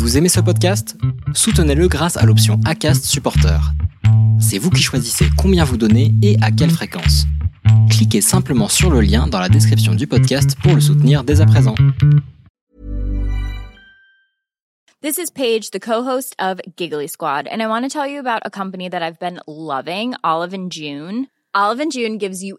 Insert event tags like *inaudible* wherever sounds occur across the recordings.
Vous aimez ce podcast? Soutenez-le grâce à l'option ACAST Supporter. C'est vous qui choisissez combien vous donnez et à quelle fréquence. Cliquez simplement sur le lien dans la description du podcast pour le soutenir dès à présent. This is Paige, the co-host of Giggly Squad, and I want to tell you about a company that I've been loving, Olive and June. Olive and June gives you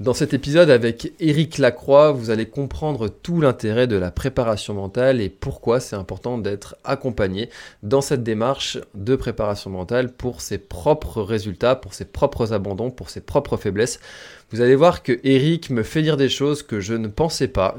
Dans cet épisode avec Eric Lacroix, vous allez comprendre tout l'intérêt de la préparation mentale et pourquoi c'est important d'être accompagné dans cette démarche de préparation mentale pour ses propres résultats, pour ses propres abandons, pour ses propres faiblesses. Vous allez voir que Eric me fait dire des choses que je ne pensais pas.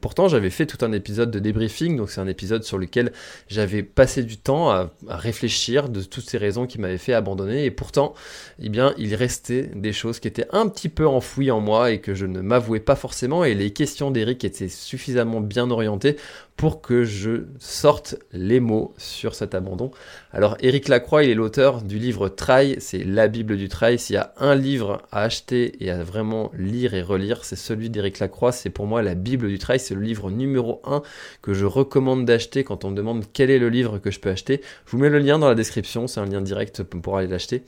Pourtant, j'avais fait tout un épisode de débriefing, donc c'est un épisode sur lequel j'avais passé du temps à, réfléchir de toutes ces raisons qui m'avaient fait abandonner. Et pourtant, eh bien, il restait des choses qui étaient un petit peu enfouies en moi et que je ne m'avouais pas forcément. Et les questions d'Eric étaient suffisamment bien orientées pour que je sorte les mots sur cet abandon. Alors Éric Lacroix, il est l'auteur du livre Trail, c'est la Bible du Trail. S'il y a un livre à acheter et à vraiment lire et relire, c'est celui d'Éric Lacroix. C'est pour moi la Bible du Trail, c'est le livre numéro 1 que je recommande d'acheter quand on me demande quel est le livre que je peux acheter. Je vous mets le lien dans la description, c'est un lien direct pour aller l'acheter.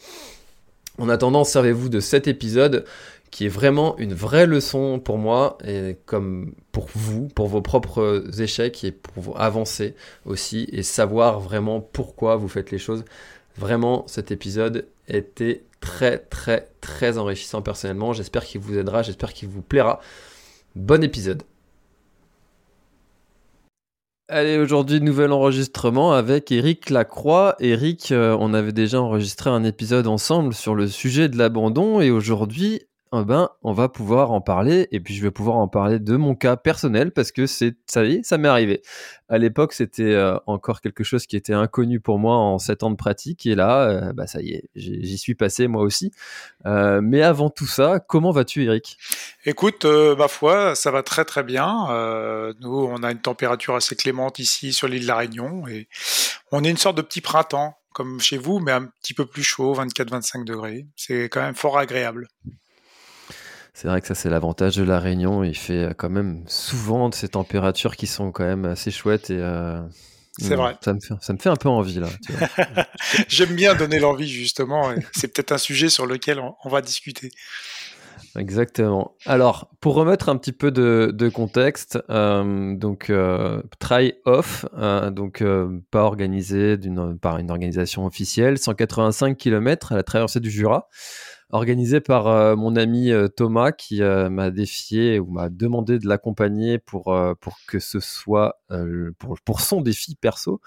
En attendant, servez-vous de cet épisode qui est vraiment une vraie leçon pour moi et comme pour vous, pour vos propres échecs et pour avancer aussi et savoir vraiment pourquoi vous faites les choses. Vraiment, cet épisode était très très très enrichissant personnellement. J'espère qu'il vous aidera, j'espère qu'il vous plaira. Bon épisode. Allez, aujourd'hui, nouvel enregistrement avec Eric Lacroix. Eric, euh, on avait déjà enregistré un épisode ensemble sur le sujet de l'abandon et aujourd'hui, eh ben, on va pouvoir en parler et puis je vais pouvoir en parler de mon cas personnel parce que c'est ça y est, ça m'est arrivé. À l'époque, c'était euh, encore quelque chose qui était inconnu pour moi en sept ans de pratique et là, euh, bah ça y est, j'y suis passé moi aussi. Euh, mais avant tout ça, comment vas-tu, Eric? Écoute, ma foi, ça va très très bien. nous, on a une température assez clémente ici sur l'île de la Réunion et on est une sorte de petit printemps comme chez vous, mais un petit peu plus chaud, 24-25 degrés. C'est quand même fort agréable. C'est vrai que ça, c'est l'avantage de la Réunion. Il fait quand même souvent de ces températures qui sont quand même assez chouettes et. Euh, c'est vrai. Ça me, fait, ça me fait un peu envie là. *laughs* J'aime bien donner l'envie justement. C'est peut-être un sujet sur lequel on, va discuter. Exactement. Alors, pour remettre un petit peu de, contexte, euh, donc euh, try off, donc pas organisé par une organisation officielle, 185 km à la traversée du Jura organisé par euh, mon ami euh, Thomas qui euh, m'a défié ou m'a demandé de l'accompagner pour, pour que ce soit pour, son défi perso.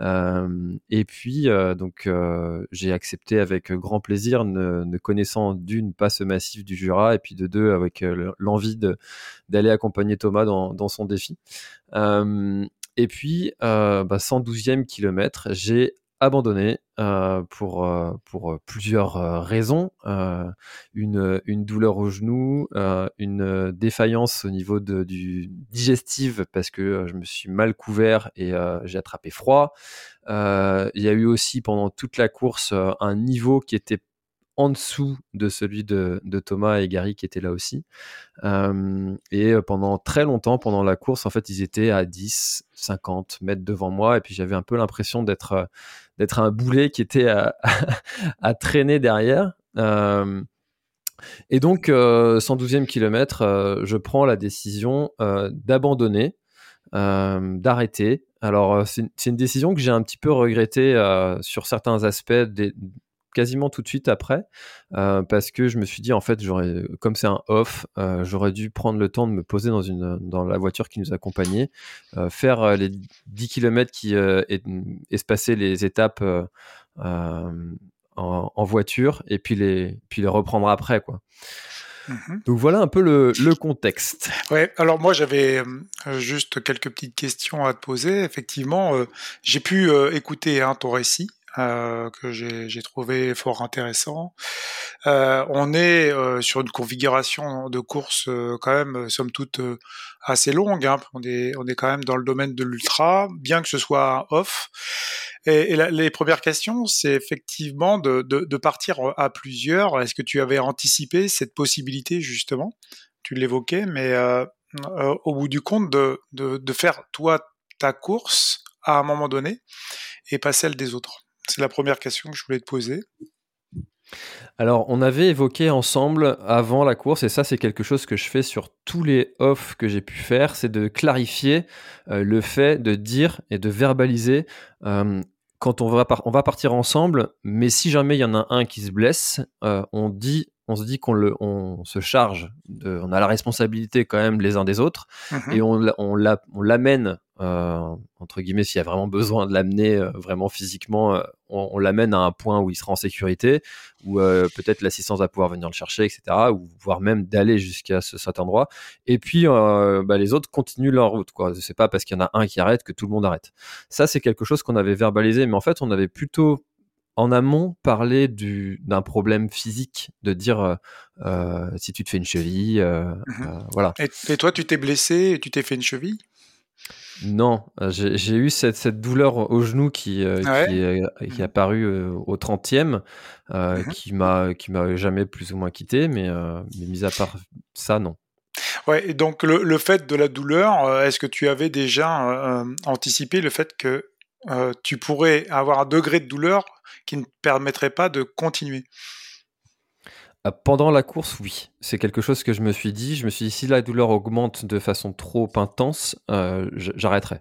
et puis, donc, j'ai accepté avec grand plaisir, ne, connaissant d'une pas ce massif du Jura et puis de deux avec l'envie d'aller accompagner Thomas dans, dans son défi. et puis, bah, 112e kilomètre, j'ai abandonné euh, pour, euh, pour plusieurs euh, raisons. Une, une, douleur au genou, une défaillance au niveau de, du digestive parce que je me suis mal couvert et j'ai attrapé froid. Il y a eu aussi pendant toute la course un niveau qui était en dessous de celui de, Thomas et Gary qui étaient là aussi. et pendant très longtemps, pendant la course, en fait, ils étaient à 10, 50 mètres devant moi. Et puis j'avais un peu l'impression d'être d'être un boulet qui était à, *laughs* traîner derrière. et donc, 112e kilomètre, je prends la décision d'abandonner, d'arrêter. Alors, c'est une décision que j'ai un petit peu regrettée sur certains aspects quasiment tout de suite après euh, parce que je me suis dit en fait j'aurais comme c'est un off euh, j'aurais dû prendre le temps de me poser dans une dans la voiture qui nous accompagnait euh, faire les 10 km qui espacer les étapes en, voiture et puis les, puis les reprendre après. Quoi. Mhm. Donc voilà un peu le, le contexte. Ouais, alors moi j'avais euh, juste quelques petites questions à te poser. Effectivement, euh, j'ai pu euh, écouter hein, ton récit euh, que j'ai trouvé fort intéressant. Euh, on est euh, sur une configuration de course quand même, somme toute, assez longue. Hein. On, est, on est quand même dans le domaine de l'ultra, bien que ce soit off. Et, et les premières questions, c'est effectivement de, de, de, partir à plusieurs. Est-ce que tu avais anticipé cette possibilité justement? Tu l'évoquais, mais au bout du compte, de, de, de faire toi ta course à un moment donné et pas celle des autres. C'est la première question que je voulais te poser. Alors, on avait évoqué ensemble avant la course, et ça, c'est quelque chose que je fais sur tous les offs que j'ai pu faire, c'est de clarifier euh, le fait de dire et de verbaliser euh, quand on va, on va partir ensemble, mais si jamais il y en a un qui se blesse, euh, on dit on se dit qu'on le, on se charge, de, on a la responsabilité quand même les uns des autres, mhm. et on, on l'amène entre guillemets, s'il y a vraiment besoin de l'amener euh, vraiment physiquement, euh, on, l'amène à un point où il sera en sécurité, où peut-être l'assistance va pouvoir venir le chercher, etc., ou voire même d'aller jusqu'à ce, cet endroit. Et puis bah, les autres continuent leur route. Quoi. C'est pas parce qu'il y en a un qui arrête que tout le monde arrête. Ça, c'est quelque chose qu'on avait verbalisé, mais en fait, on avait plutôt en amont parlé d'un problème physique, de dire si tu te fais une cheville, mmh voilà. et, toi, tu t'es blessé et tu t'es fait une cheville? Non, euh, j'ai eu cette, douleur au genou qui, euh, ah qui, est, qui, est, mmh. apparue euh, au 30e, mmh qui m'a qui m'a jamais plus ou moins quitté, mais, mais mis à part ça, non. Ouais, et donc le, le fait de la douleur, est-ce que tu avais déjà anticipé le fait que tu pourrais avoir un degré de douleur qui ne permettrait pas de continuer? euh, pendant la course, oui. C'est quelque chose que je me suis dit. Je me suis dit, si la douleur augmente de façon trop intense, euh, j'arrêterai.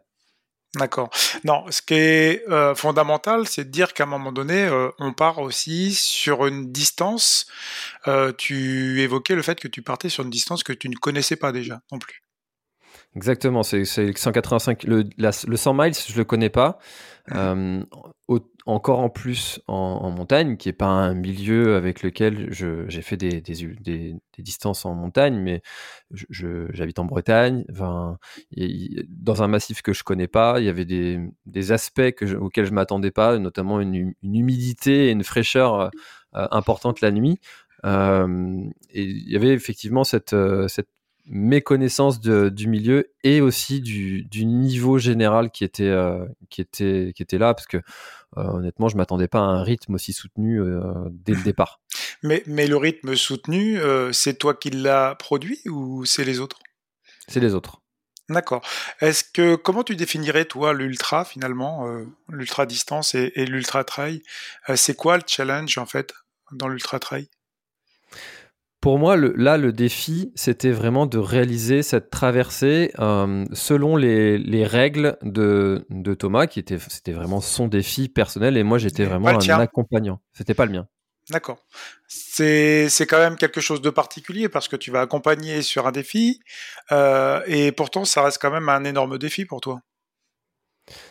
D'accord. Non, ce qui est euh, fondamental, c'est de dire qu'à un moment donné, on part aussi sur une distance. tu évoquais le fait que tu partais sur une distance que tu ne connaissais pas déjà non plus. Exactement, c'est 185. Le, le 100 miles, je le connais pas. Mmh encore en plus en, montagne, qui n'est pas un milieu avec lequel j'ai fait des, des, distances en montagne, mais j'habite en Bretagne. Dans un massif que je connais pas, il y avait des, aspects que auxquels je m'attendais pas, notamment une, humidité et une fraîcheur euh, importante la nuit. Euh, et il y avait effectivement cette, euh, cette méconnaissance du milieu et aussi du, niveau général qui était, euh, qui, était, qui était là, parce que euh, honnêtement, je m'attendais pas à un rythme aussi soutenu euh, dès le départ. *laughs* Mais, mais le rythme soutenu, c'est toi qui l'as produit ou c'est les autres? C'est les autres. D'accord. Est-ce que comment tu définirais toi l'ultra finalement, l'ultra distance et, et l'ultra trail? C'est quoi le challenge en fait dans l'ultra trail? Pour moi, là, le défi, c'était vraiment de réaliser cette traversée euh, selon les, règles de, Thomas, qui était, c'était vraiment son défi personnel, et moi, j'étais vraiment un accompagnant. C'était pas le mien. D'accord. C'est, quand même quelque chose de particulier parce que tu vas accompagner sur un défi, euh, et pourtant, ça reste quand même un énorme défi pour toi.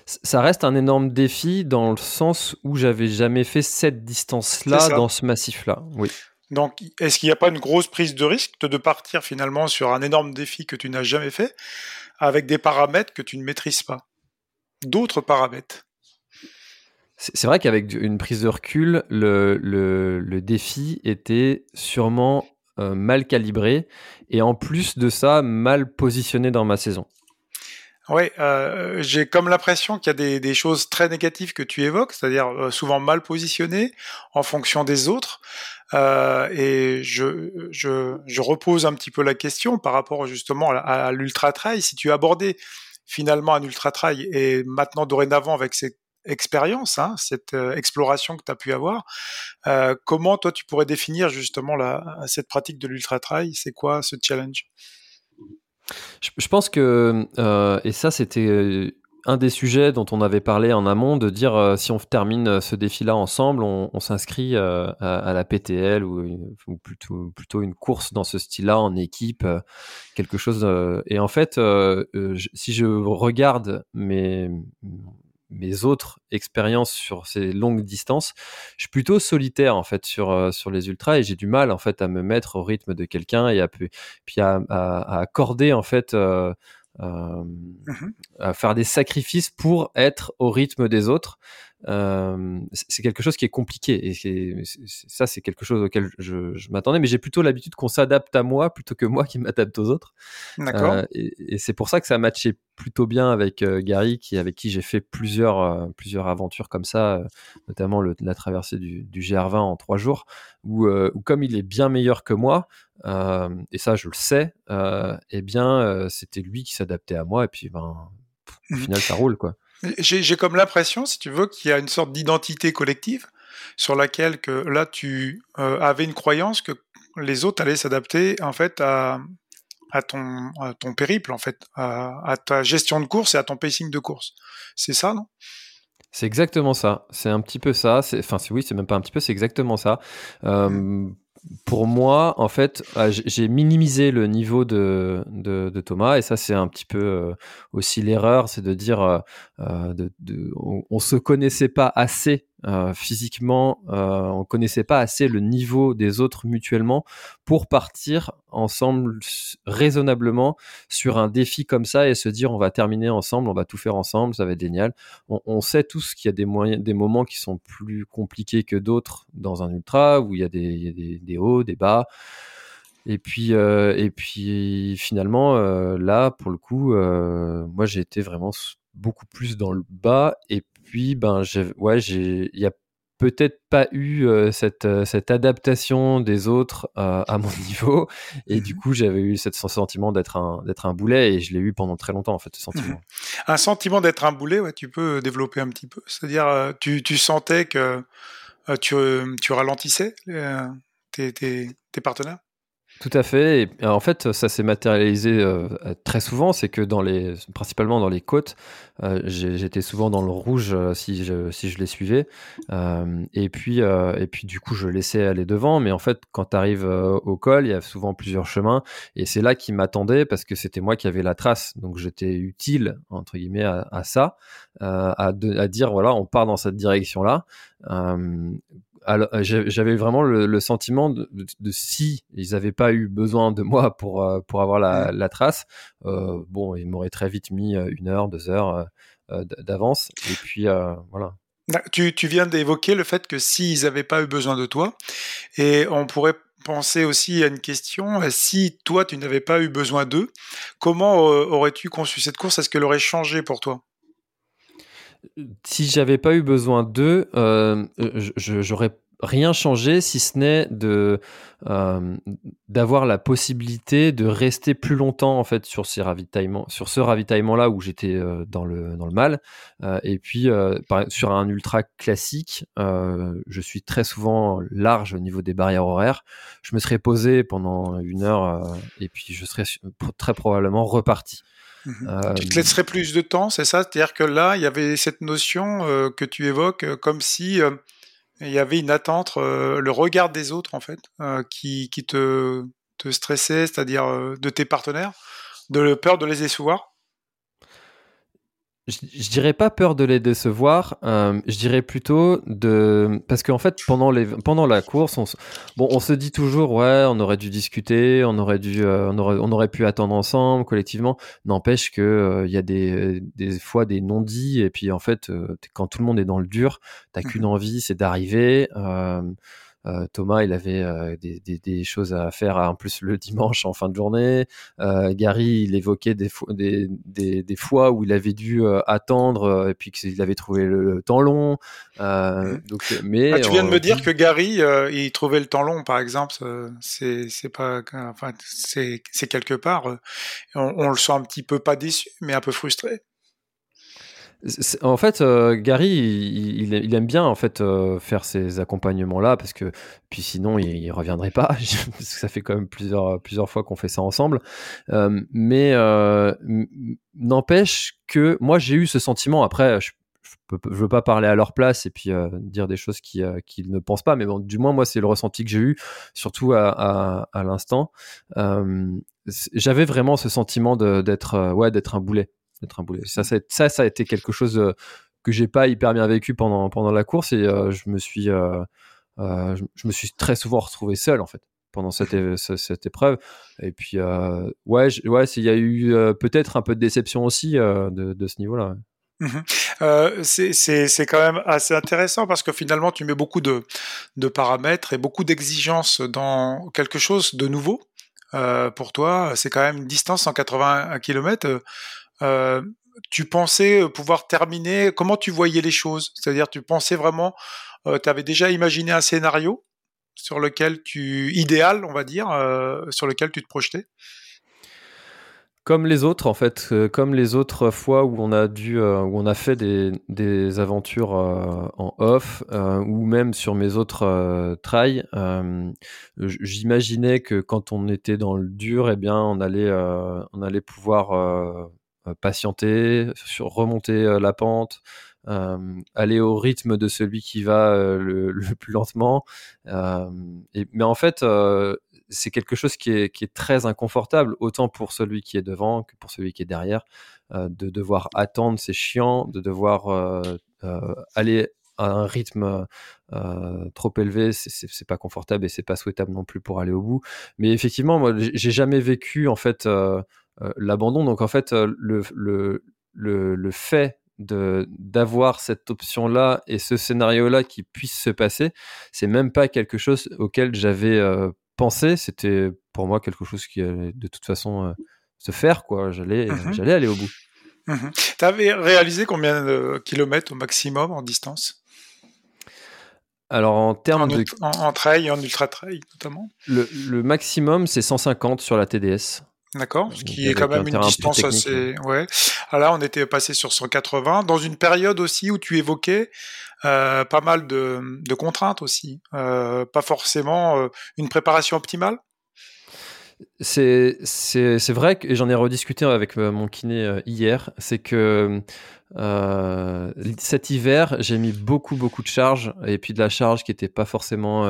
Ça reste un énorme défi dans le sens où j'avais jamais fait cette distance-là dans ce massif-là. Oui. Donc, est-ce qu'il n'y a pas une grosse prise de risque de partir finalement sur un énorme défi que tu n'as jamais fait avec des paramètres que tu ne maîtrises pas? D'autres paramètres c'est vrai qu'avec une prise de recul, le, défi était sûrement euh, mal calibré et en plus de ça, mal positionné dans ma saison. Oui, euh, j'ai comme l'impression qu'il y a des, choses très négatives que tu évoques, c'est-à-dire euh, souvent mal positionnées en fonction des autres. Euh, et je, je, je, repose un petit peu la question par rapport justement à, l'ultra trail. Si tu abordais finalement un ultra trail et maintenant dorénavant avec cette expérience, hein, cette exploration que tu as pu avoir, comment toi tu pourrais définir justement cette pratique de l'ultra trail C'est quoi ce challenge? Je, pense que, euh, et ça c'était euh, un des sujets dont on avait parlé en amont, de dire euh, si on termine ce défi-là ensemble, on, s'inscrit à, la PTL ou, plutôt, plutôt une course dans ce style-là en équipe, quelque chose. et en fait, si je regarde mes, mes autres expériences sur ces longues distances, je suis plutôt solitaire en fait sur sur les ultras et j'ai du mal en fait à me mettre au rythme de quelqu'un et à puis à, accorder en fait mmh à faire des sacrifices pour être au rythme des autres c'est quelque chose qui est compliqué et ça c'est quelque chose auquel je, m'attendais mais j'ai plutôt l'habitude qu'on s'adapte à moi plutôt que moi qui m'adapte aux autres. D'accord. Et, c'est pour ça que ça a matché plutôt bien avec Gary qui avec qui j'ai fait plusieurs plusieurs aventures comme ça notamment la traversée du, GR20 en trois jours où, comme il est bien meilleur que moi et ça je le sais eh bien c'était lui qui s'adaptait à moi et puis ben au mmh. final ça roule quoi j'ai comme l'impression, si tu veux, qu'il y a une sorte d'identité collective sur laquelle que là tu euh, avais une croyance que les autres allaient s'adapter en fait à, à, ton, à ton périple en fait, à, ta gestion de course et à ton pacing de course. C'est ça, non? C'est exactement ça. C'est un petit peu ça. Enfin, oui, c'est même pas un petit peu, c'est exactement ça. Euh, mmh pour moi, en fait, ah, j'ai minimisé le niveau de, Thomas. Et ça, c'est un petit peu euh, aussi l'erreur, c'est de dire, euh, euh, on, on, se connaissait pas assez euh, physiquement, euh, on connaissait pas assez le niveau des autres mutuellement pour partir ensemble raisonnablement sur un défi comme ça et se dire on va terminer ensemble, on va tout faire ensemble, ça va être génial. On, sait tous qu'il y a des, moyens, des moments qui sont plus compliqués que d'autres dans un ultra où il y a des, des, hauts, des bas. Et puis, euh, et puis finalement, là, pour le coup, moi j'ai été vraiment beaucoup plus dans le bas. Et puis, ben, ouais, il y a peut-être pas eu euh, cette, euh, cette adaptation des autres euh, à mon *laughs* niveau. Et du mmh coup, j'avais eu ce sentiment d'être un, d'être un boulet et je l'ai eu pendant très longtemps, en fait, ce sentiment. Mmh un sentiment d'être un boulet, ouais, tu peux développer un petit peu? C'est-à-dire, tu, tu sentais que tu, tu ralentissais tes, tes, tes partenaires? Tout à fait. Et en fait, ça s'est matérialisé euh, très souvent. C'est que dans les, principalement dans les côtes, euh, j'étais souvent dans le rouge euh, si je, si je les suivais. et puis, et puis du coup, je laissais aller devant. Mais en fait, quand tu arrives au col, il y a souvent plusieurs chemins. Et c'est là qu'ils m'attendaient parce que c'était moi qui avais la trace. Donc j'étais utile entre guillemets à, à ça, à, à, dire voilà, on part dans cette direction là euh, j'avais vraiment le, sentiment de, si ils n'avaient pas eu besoin de moi pour, euh, pour avoir la, trace, euh, bon, ils m'auraient très vite mis une heure, deux heures d'avance. Et puis, voilà. Tu, tu viens d'évoquer le fait que s'ils n'avaient pas eu besoin de toi, et on pourrait penser aussi à une question, si toi tu n'avais pas eu besoin d'eux, comment aurais-tu conçu cette course? Est-ce qu'elle aurait changé pour toi? Si j'avais pas eu besoin d'eux, euh, j'aurais rien changé si ce n'est de euh, d'avoir la possibilité de rester plus longtemps en fait sur ce ravitaillement là où j'étais euh, dans le dans le mal euh, et puis sur un ultra classique je suis très souvent large au niveau des barrières horaires je me serais posé pendant une heure et puis je serais très probablement reparti. Euh, tu te laisserais plus de temps, c'est ça? C'est-à-dire que là, il y avait cette notion euh, que tu évoques euh, comme si il y avait une attente, le regard des autres en fait, qui, qui te, te stressait, c'est-à-dire de tes partenaires, de peur de les décevoir je, dirais pas peur de les décevoir, euh, je dirais plutôt de parce qu'en fait pendant les pendant la course, on, bon on se dit toujours ouais on aurait dû discuter, on aurait dû euh, on aurait on aurait pu attendre ensemble collectivement. N'empêche que euh, il y a des des fois des non-dits et puis en fait quand tout le monde est dans le dur, t'as qu'une mmh envie c'est d'arriver. Euh, Thomas, il avait euh, des, choses à faire en plus le dimanche en fin de journée. Euh, Gary, il évoquait des, des, fois où il avait dû attendre et puis qu'il avait trouvé le, temps long. Mmh. donc, mais ah, tu viens de me dire que Gary, il trouvait le temps long, par exemple. C'est pas, enfin, c'est quelque part. On, on, le sent un petit peu pas déçu, mais un peu frustré. En fait, euh, Gary, il, aime bien en fait euh, faire ces accompagnements-là parce que puis sinon il, il reviendrait pas. *laughs* parce que ça fait quand même plusieurs plusieurs fois qu'on fait ça ensemble. Euh, mais n'empêche que moi j'ai eu ce sentiment. Après, je, je, veux pas parler à leur place et puis dire des choses qu'ils ne pensent pas. Mais bon, du moins moi c'est le ressenti que j'ai eu, surtout à, à, à l'instant. J'avais vraiment ce sentiment d'être ouais d'être un boulet d'être un boulet. Ça, ça, a été quelque chose que j'ai pas hyper bien vécu pendant pendant la course et je me suis je, je, me suis très souvent retrouvé seul en fait pendant cette, cette épreuve. Et puis, euh, ouais, ouais, il y a eu euh, peut-être un peu de déception aussi euh, de, ce niveau-là. Mmh euh, c'est quand même assez intéressant parce que finalement tu mets beaucoup de, de paramètres et beaucoup d'exigences dans quelque chose de nouveau. Euh, pour toi, c'est quand même une distance 181 km. Euh, tu pensais pouvoir terminer Comment tu voyais les choses? C'est-à-dire, tu pensais vraiment, tu avais déjà imaginé un scénario sur lequel tu idéal, on va dire, euh, sur lequel tu te projetais? Comme les autres, en fait, euh, comme les autres fois où on a dû, euh, où on a fait des, des aventures en off, ou même sur mes autres trails, j'imaginais que quand on était dans le dur, eh bien, on allait, on allait pouvoir patienter, sur, remonter la pente, euh, aller au rythme de celui qui va euh, le, *laughs* plus lentement. Euh, mais en fait, c'est quelque chose qui est, qui est, très inconfortable, autant pour celui qui est devant que pour celui qui est derrière. de devoir attendre, c'est chiant. De devoir aller à un rythme trop élevé, c'est pas confortable et c'est pas souhaitable non plus pour aller au bout. Mais effectivement, moi, j'ai jamais vécu en fait l'abandon. Donc en fait, le, le, le, le fait d'avoir cette option-là et ce scénario-là qui puisse se passer, c'est même pas quelque chose auquel j'avais euh, pensé. C'était pour moi quelque chose qui allait de toute façon euh, se faire. quoi. J'allais mmh j'allais aller au bout. Mmh tu avais réalisé combien de kilomètres au maximum en distance? Alors en termes de... En, trail et en ultra trail notamment? Le, le maximum c'est 150 sur la TDS. D'accord, ce qui est quand même une distance assez. Ouais. Alors ah, là, on était passé sur 180 dans une période aussi où tu évoquais euh, pas mal de, de contraintes aussi, euh, pas forcément euh, une préparation optimale? C'est vrai que j'en ai rediscuté avec euh, mon kiné euh, hier, c'est que euh, cet hiver, j'ai mis beaucoup, beaucoup de charges et puis de la charge qui n'était pas forcément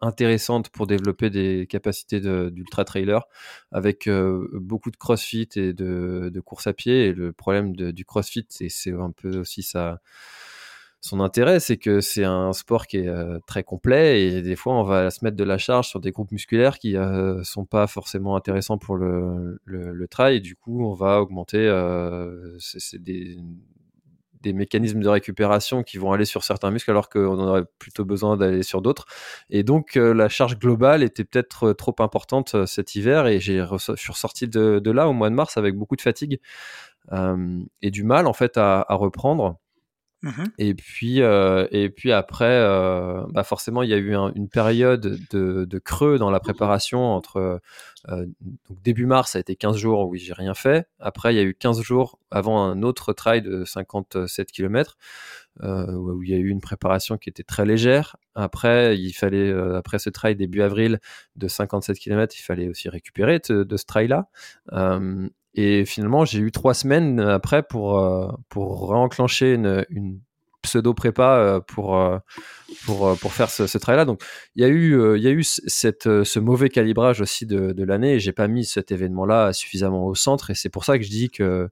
intéressante pour développer des capacités d'ultra trailer avec beaucoup de crossfit et de, course à pied. Et le problème du crossfit, c'est un peu aussi ça son intérêt, c'est que c'est un sport qui est euh, très complet et des fois on va se mettre de la charge sur des groupes musculaires qui euh, sont pas forcément intéressants pour le, le, trail. Et du coup on va augmenter euh, des, des, mécanismes de récupération qui vont aller sur certains muscles alors qu'on aurait plutôt besoin d'aller sur d'autres. Et donc euh, la charge globale était peut-être trop importante cet hiver et j'ai je suis ressorti de, là au mois de mars avec beaucoup de fatigue et du mal en fait à reprendre Mmh et puis, euh, et puis après, euh, bah forcément, il y a eu une période de, de, creux dans la préparation entre euh, donc début mars, ça a été 15 jours où j'ai rien fait. Après, il y a eu 15 jours avant un autre trail de 57 km où il y a eu une préparation qui était très légère. Après, il fallait, après ce trail début avril de 57 km, il fallait aussi récupérer de, de ce trail-là. Et finalement, j'ai eu trois semaines après pour, euh, pour réenclencher une, une pseudo prépa euh, pour, euh, pour, pour faire ce, ce travail-là. Donc, il y a eu, il y a eu cette, ce mauvais calibrage aussi de, de l'année et j'ai pas mis cet événement-là suffisamment au centre. Et c'est pour ça que je dis que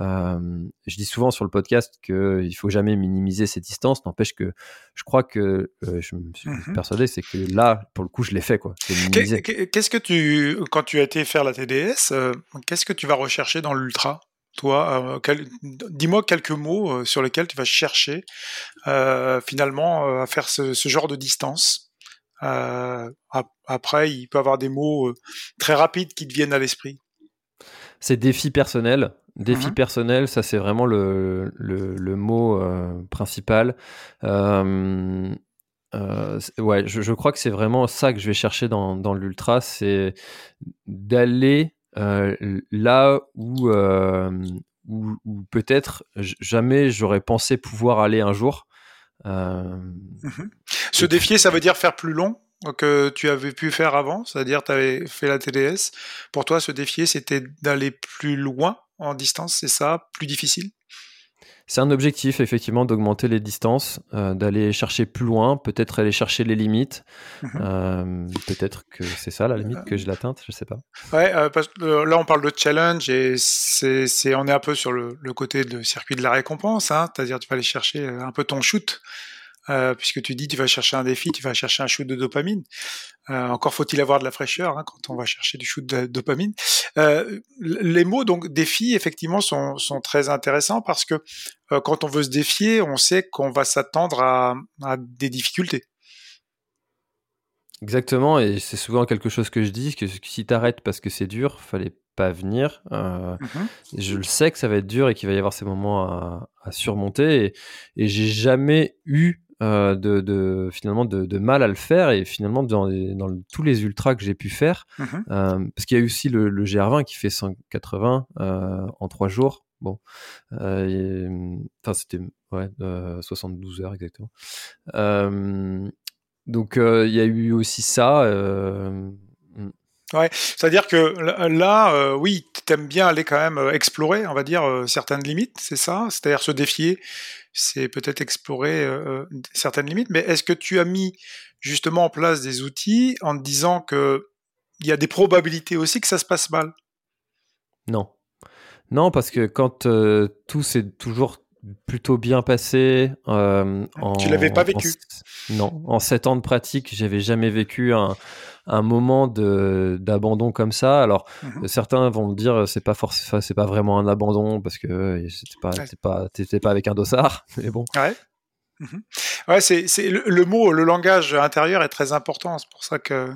euh, je dis souvent sur le podcast qu'il faut jamais minimiser ces distances. N'empêche que je crois que euh, je me suis mmh persuadé, c'est que là, pour le coup, je l'ai fait. quoi. Qu'est-ce que tu, quand tu as été faire la TDS, euh, qu'est-ce que tu vas rechercher dans l'ultra toi, dis-moi quelques mots sur lesquels tu vas chercher finalement à faire ce, ce, genre de distance. après, il peut y avoir des mots très rapides qui te viennent à l'esprit. C'est défi personnel. Défi mmh personnel, ça c'est vraiment le, le, mot euh, principal. Euh, euh, ouais, je, je, crois que c'est vraiment ça que je vais chercher dans, dans l'ultra, c'est d'aller là où, où, où peut-être jamais j'aurais pensé pouvoir aller un jour. Mmh Se défier, ça veut dire faire plus long que tu avais pu faire avant, c'est-à-dire tu avais fait la TDS. Pour toi, se défier, c'était d'aller plus loin? En distance, c'est ça Plus difficile? C'est un objectif, effectivement, d'augmenter les distances, euh, d'aller chercher plus loin, peut-être aller chercher les limites. Mhm. Euh, peut-être que c'est ça la limite que je l'atteinte, je sais pas. Ouais, parce que, là on parle de challenge et c'est, on est un peu sur le, côté de circuit de la récompense, hein, c'est-à-dire tu vas aller chercher un peu ton shoot. Euh, puisque tu dis tu vas chercher un défi, tu vas chercher un shoot de dopamine. Euh, encore faut-il avoir de la fraîcheur hein, quand on va chercher du shoot de dopamine. Euh, les mots donc défi effectivement sont, sont très intéressants parce que quand on veut se défier, on sait qu'on va s'attendre à, à, des difficultés. Exactement, et c'est souvent quelque chose que je dis que si t'arrêtes parce que c'est dur, fallait pas venir. Euh, mm-hmm. Je le sais que ça va être dur et qu'il va y avoir ces moments à, à surmonter. Et, et j'ai jamais eu euh, de, de, finalement de, mal à le faire et finalement dans, dans tous les ultras que j'ai pu faire mmh euh, parce qu'il y a aussi le, le, GR20 qui fait 180 euh, en trois jours bon enfin c'était ouais 72 heures exactement donc il y a eu aussi ça. Ouais, c'est-à-dire que là, oui, tu aimes bien aller quand même explorer, on va dire, certaines limites, c'est ça? C'est-à-dire se défier c'est peut-être explorer euh, euh, certaines limites. Mais est-ce que tu as mis justement en place des outils en te disant que il y a des probabilités aussi que ça se passe mal? Non. Non, parce que quand euh, tout s'est toujours plutôt bien passé. Euh, tu l'avais pas vécu Non, en sept ans de pratique, j'avais jamais vécu un, un moment d'abandon comme ça. Alors mhm. certains vont me dire c'est pas forcément c'est pas vraiment un abandon parce que c'était pas pas pas avec un dossard, *laughs* mais bon. Ouais. Mhm. Ouais, c'est le, mot, le langage intérieur est très important. C'est pour ça que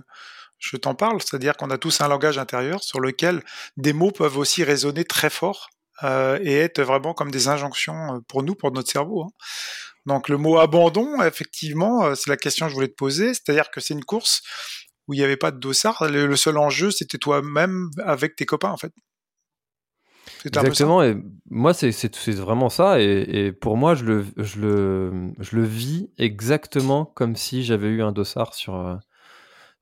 je t'en parle. C'est-à-dire qu'on a tous un langage intérieur sur lequel des mots peuvent aussi résonner très fort euh, et être vraiment comme des injonctions euh, pour nous, pour notre cerveau. Hein. Donc le mot abandon, effectivement, euh, c'est la question que je voulais te poser. C'est-à-dire que c'est une course où il n'y avait pas de dossard. Le, seul enjeu, c'était toi-même avec tes copains, en fait. Exactement. Et moi, c'est vraiment ça. Et, pour moi, je le, je, le, je le vis exactement comme si j'avais eu un dossard sur,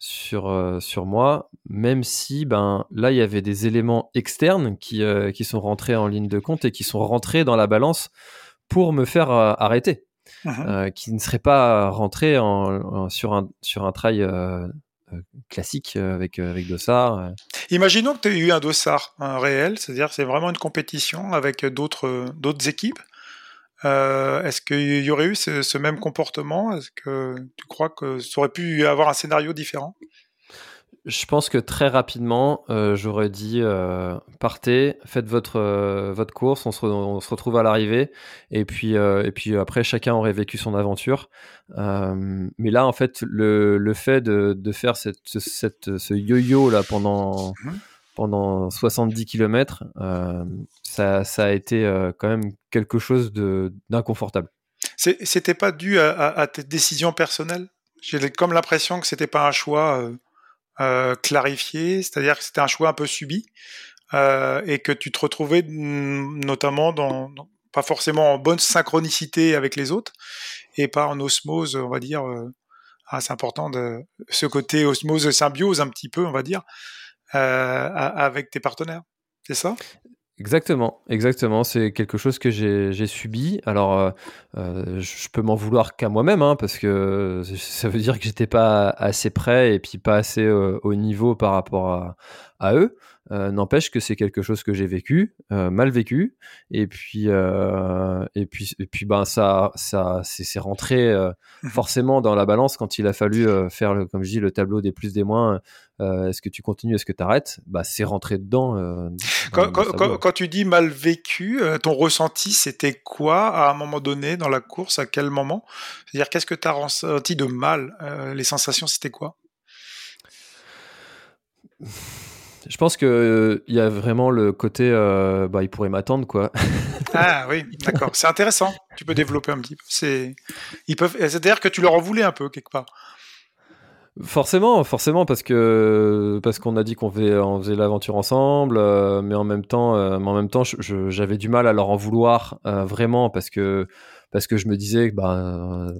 sur, euh, sur moi, même si ben, là, il y avait des éléments externes qui, euh, qui sont rentrés en ligne de compte et qui sont rentrés dans la balance pour me faire arrêter. Mmh qui ne seraient pas rentrés en, sur, un, sur un trail euh, classique euh, avec, euh, avec Dossard. Imaginons que tu aies eu un Dossard un réel, c'est-à-dire c'est vraiment une compétition avec d'autres d'autres équipes. Est-ce qu'il y aurait eu ce, même comportement? Est-ce que tu crois que ça aurait pu avoir un scénario différent? Je pense que très rapidement, j'aurais dit partez, faites votre votre course, on se, on se retrouve à l'arrivée, et puis et puis après chacun aurait vécu son aventure. mais là, en fait, le, le fait de, de faire cette, cette, ce yo-yo là pendant mmh pendant 70 km, ça, ça a été quand même quelque chose d'inconfortable. C'était pas dû à, à, tes décisions personnelles? J'ai comme l'impression que c'était pas un choix euh, clarifié, c'est-à-dire que c'était un choix un peu subi euh, et que tu te retrouvais notamment dans, pas forcément en bonne synchronicité avec les autres et pas en osmose, on va dire. Euh, ah, c'est important de ce côté osmose symbiose un petit peu, on va dire, avec tes partenaires. C'est ça? Exactement, exactement. C'est quelque chose que j'ai subi. Alors, euh, euh, je peux m'en vouloir qu'à moi-même, hein, parce que *laughs* ça veut dire que j'étais pas assez prêt et puis pas assez euh, au niveau par rapport à eux. Euh, n'empêche que c'est quelque chose que j'ai vécu, euh, mal vécu, et puis euh, et puis et puis ben ça ça c'est rentré mmh forcément dans la balance quand il a fallu faire le, comme je dis le tableau des plus des moins. est-ce que tu continues, est-ce que tu arrêtes? Bah c'est rentré dedans. Quand, quand, quand, tu dis mal vécu, ton ressenti c'était quoi à un moment donné dans la course? À quel moment? C'est-à-dire qu'est-ce que tu as ressenti de mal? Les sensations c'était quoi? Je pense que euh, il y a vraiment le côté, euh, bah, il pourrait m'attendre, quoi. *laughs* ah oui, d'accord. C'est intéressant. Tu peux développer un petit peu. C'est, ils peuvent. C'est-à-dire que tu leur en voulais un peu quelque part. Forcément, forcément, parce que parce qu'on a dit qu'on faisait, on faisait l'aventure ensemble, euh, mais en même temps, mais en même temps, j'avais du mal à leur en vouloir vraiment parce que parce que je me disais que bah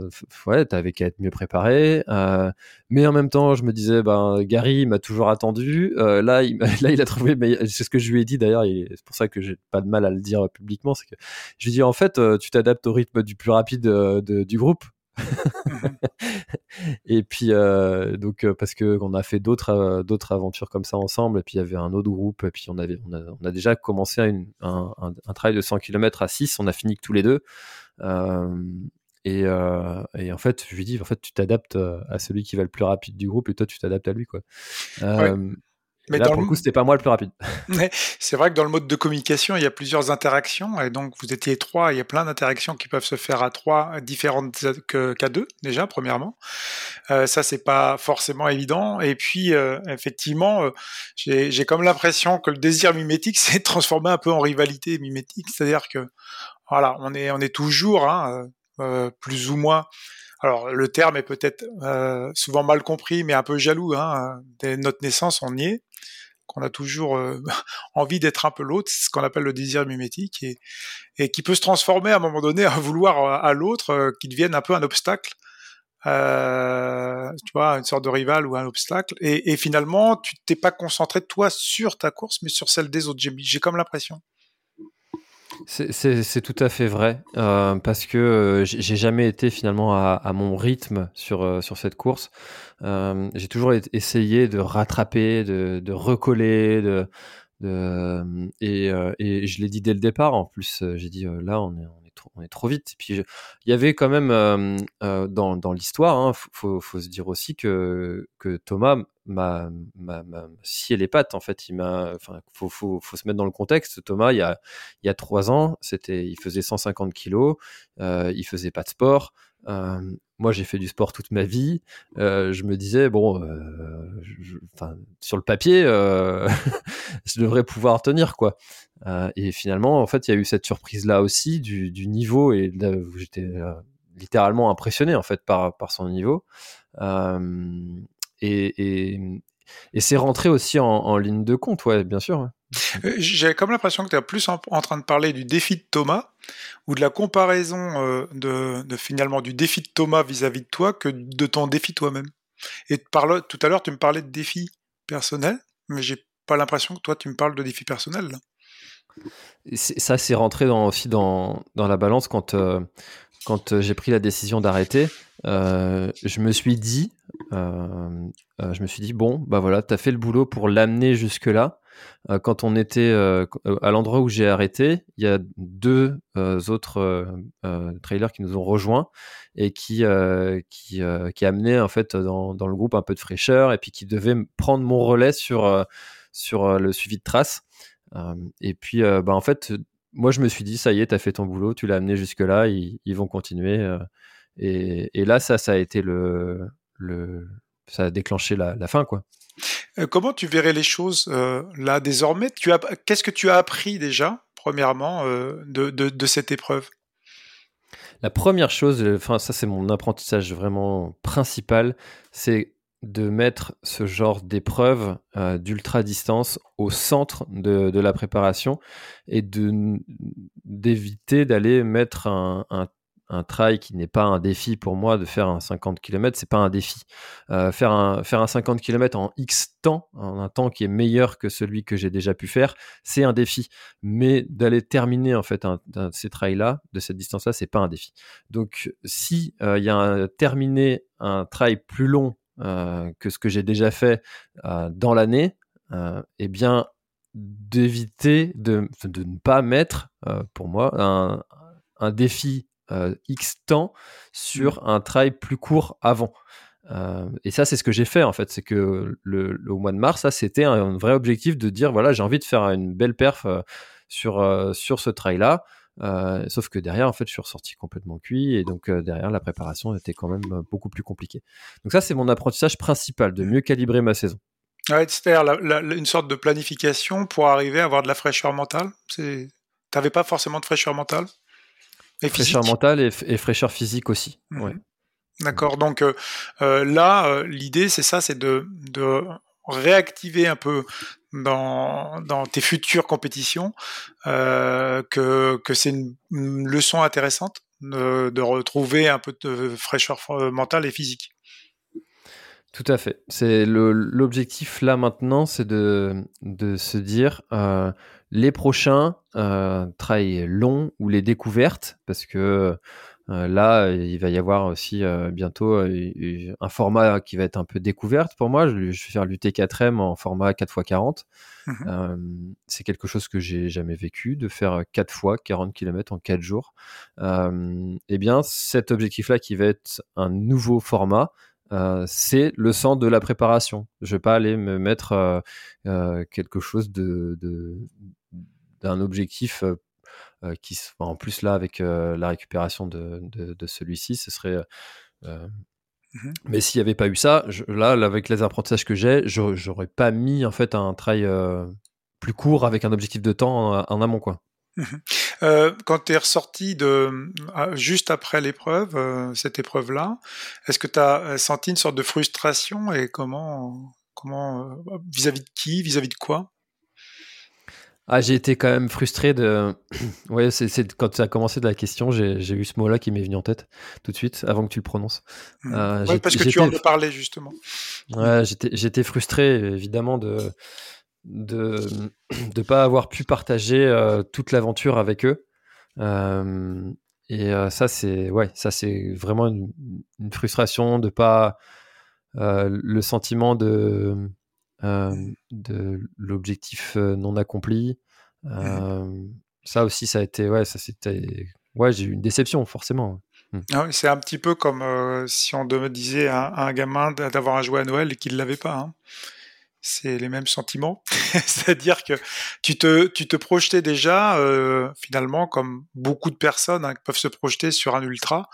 ouais t'avais qu'à être mieux préparé mais en même temps je me disais bah Gary m'a toujours attendu là il *laughs* là il a trouvé c'est ce que je lui ai dit d'ailleurs c'est pour ça que j'ai pas de mal à le dire publiquement c'est que je lui ai dit en fait tu t'adaptes au rythme du plus rapide du groupe. *laughs* Et puis euh, donc euh, parce que on a fait d'autres euh, d'autres aventures comme ça ensemble et puis il y avait un autre groupe et puis on avait on a, on a déjà commencé un, un, un, travail de 100 km à 6 on a fini que tous les deux et, et, en fait je lui dis en fait tu t'adaptes à celui qui va le plus rapide du groupe et toi tu t'adaptes à lui quoi mais là, pour le coup, c'était pas moi le plus rapide. *laughs* c'est vrai que dans le mode de communication, il y a plusieurs interactions, et donc vous étiez trois, il y a plein d'interactions qui peuvent se faire à trois, différentes qu'à deux, déjà, premièrement. Euh, ça, c'est pas forcément évident. Et puis, effectivement, j'ai comme l'impression que le désir mimétique *laughs* s'est transformé un peu en rivalité mimétique, c'est-à-dire que, voilà, on est, on est toujours, hein, euh, plus ou moins, alors le terme est peut-être euh, souvent mal compris, mais un peu jaloux. Hein. Dès notre naissance, on y est qu'on a toujours euh, *laughs* envie d'être un peu l'autre, c'est ce qu'on appelle le désir mimétique, et, et, qui peut se transformer à un moment donné *laughs* à vouloir à l'autre, euh, qui devienne un peu un obstacle, euh, tu vois, une sorte de rival ou un obstacle, et, et finalement, tu t'es pas concentré toi sur ta course, mais sur celle des autres. J'ai comme l'impression. C'est tout à fait vrai, euh, parce que euh, j'ai jamais été finalement à, mon rythme sur, euh, sur cette course. J'ai toujours essayé de rattraper, de, recoller, de, et, et, je l'ai dit dès le départ. En plus, j'ai dit là, on est, on est, trop, vite. puis il y avait quand même dans, l'histoire, hein, faut, se dire aussi que, Thomas m'a scié les pattes il m'a faut, se mettre dans le contexte Thomas il y a trois ans c'était il faisait 150 kilos il faisait pas de sport moi j'ai fait du sport toute ma vie. Euh, je me disais bon euh, enfin sur le papier euh, *laughs* je devrais pouvoir tenir quoi. Euh, et finalement en fait il y a eu cette surprise là aussi du, du niveau et j'étais littéralement impressionné en fait par par son niveau. Et, et, c'est rentré aussi en, ligne de compte, ouais, bien sûr. Euh, j'ai comme l'impression que tu es plus en, train de parler du défi de Thomas ou de la comparaison euh, de, finalement du défi de Thomas vis-à-vis de toi que de ton défi toi-même. Et tout à l'heure, tu me parlais de défi personnel, mais j'ai pas l'impression que toi, tu me parles de défi personnel. Ça, c'est rentré aussi dans, la balance quand, euh, j'ai pris la décision d'arrêter. je me suis dit, je me suis dit bon, bah voilà, t'as fait le boulot pour l'amener jusque là. Euh, quand on était à l'endroit où j'ai arrêté, il y a deux autres trailers qui nous ont rejoints et qui qui qui amenaient en fait dans, dans le groupe un peu de fraîcheur et puis qui devaient prendre mon relais sur sur le suivi de traces. et puis bah en fait moi je me suis dit ça y est, t'as fait ton boulot, tu l'as amené jusque là, ils, vont continuer. Et, et, là ça ça a été le le, ça a déclenché la, fin, quoi. Euh, comment tu verrais les choses euh, là désormais? Qu'est-ce que tu as appris déjà, premièrement, euh, de, cette épreuve? La première chose, enfin ça c'est mon apprentissage vraiment principal, c'est de mettre ce genre d'épreuve d'ultra distance au centre de, la préparation et d'éviter d'aller mettre un, un un trail qui n'est pas un défi pour moi de faire un 50 km, c'est pas un défi. Euh, faire, un, faire un 50 km en X temps, en un temps qui est meilleur que celui que j'ai déjà pu faire, c'est un défi. Mais d'aller terminer en fait un, ces trails-là, de cette distance-là, c'est pas un défi. Donc si euh, il y a un, terminer un trail plus long euh, que ce que j'ai déjà fait dans l'année, eh bien d'éviter de, de, ne pas mettre, pour moi, un, un défi euh, X temps sur mmh. un trail plus court avant. Euh, et ça, c'est ce que j'ai fait en fait. C'est que le, au mois de mars, ça, c'était un, vrai objectif de dire voilà, j'ai envie de faire une belle perf euh, sur, sur ce trail-là. sauf que derrière, en fait, je suis ressorti complètement cuit et donc derrière, la préparation était quand même beaucoup plus compliquée. Donc ça, c'est mon apprentissage principal, de mieux calibrer ma saison. Ouais, c'est-à-dire une sorte de planification pour arriver à avoir de la fraîcheur mentale? Tu n'avais pas forcément de fraîcheur mentale? Et fraîcheur mentale et, fraîcheur physique aussi. Mhm. D'accord. Donc euh, euh, là, euh, l'idée, c'est ça, c'est de, de, réactiver un peu dans, dans tes futures compétitions que, que c'est une, leçon intéressante de retrouver un peu de fraîcheur mentale et physique. Tout à fait. C'est l'objectif là maintenant, c'est de, de se dire les prochains euh, trails longs ou les découvertes, parce que euh, là, il va y avoir aussi euh, bientôt un format qui va être un peu découverte pour moi. Je, vais faire l'UT4M en format 4x40. Mmh c'est quelque chose que j'ai jamais vécu, de faire 4 fois 40 km en 4 jours. eh bien, cet objectif-là qui va être un nouveau format, euh, c'est le centre de la préparation. Je vais pas aller me mettre euh, euh, quelque chose de, d'un objectif qui en plus là avec la récupération de, celui-ci, ce serait mmh mais s'il n'y avait pas eu ça, là, avec les apprentissages que j'ai, j'aurais pas mis en fait un trail plus court avec un objectif de temps en, en amont quoi. Euh, quand tu es ressorti de euh, juste après l'épreuve, euh, cette épreuve-là, est-ce que tu as senti une sorte de frustration et comment, comment vis-à-vis de qui, vis-à-vis de quoi? Ah, j'ai été quand même frustré de. *clears throat* ouais, c'est quand tu as commencé de la question, j'ai eu ce mot-là qui m'est venu en tête tout de suite, avant que tu le prononces. Mmh. parce que tu en as parlé justement. Ouais, j'étais frustré évidemment de de *clears throat* ne pas avoir pu partager euh, toute l'aventure avec eux. Euh, et euh, ça, c'est ouais, ça c'est vraiment une, frustration de pas le sentiment de de l'objectif non accompli. ça aussi, ça a été ouais, ça c'était ouais, j'ai eu une déception forcément. Hmm. Ah c'est un petit peu comme si on me disait à, un gamin d'avoir un jouet à Noël et qu'il ne l'avait pas. Hein c'est les mêmes sentiments. *laughs* C'est-à-dire que tu te, tu te projetais déjà, euh, finalement, comme beaucoup de personnes hein, peuvent se projeter sur un ultra,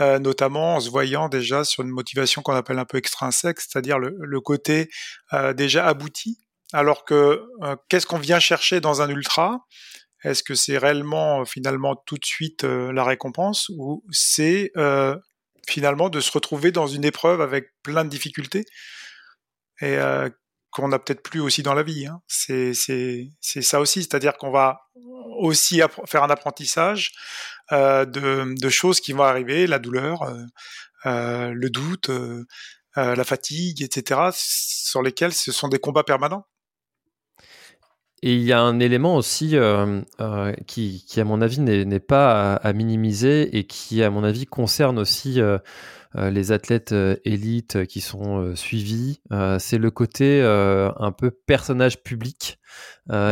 euh, notamment en se voyant déjà sur une motivation qu'on appelle un peu extrinsèque, c'est-à-dire le, le, côté euh, déjà abouti. Alors que euh, qu'est-ce qu'on vient chercher dans un ultra? Est-ce que c'est réellement, finalement, tout de suite euh, la récompense? Ou c'est finalement de se retrouver dans une épreuve avec plein de difficultés? Et euh, qu'on n'a peut-être plus aussi dans la vie. Hein. C'est ça aussi, c'est-à-dire qu'on va aussi faire un apprentissage euh, de, de, choses qui vont arriver, la douleur, euh, euh, le doute, la fatigue, etc., sur lesquels ce sont des combats permanents. Et il y a un élément aussi qui, qui, à mon avis, n'est pas à, minimiser et qui, à mon avis, concerne aussi les athlètes euh, élites qui sont euh, suivis. c'est le côté un peu personnage public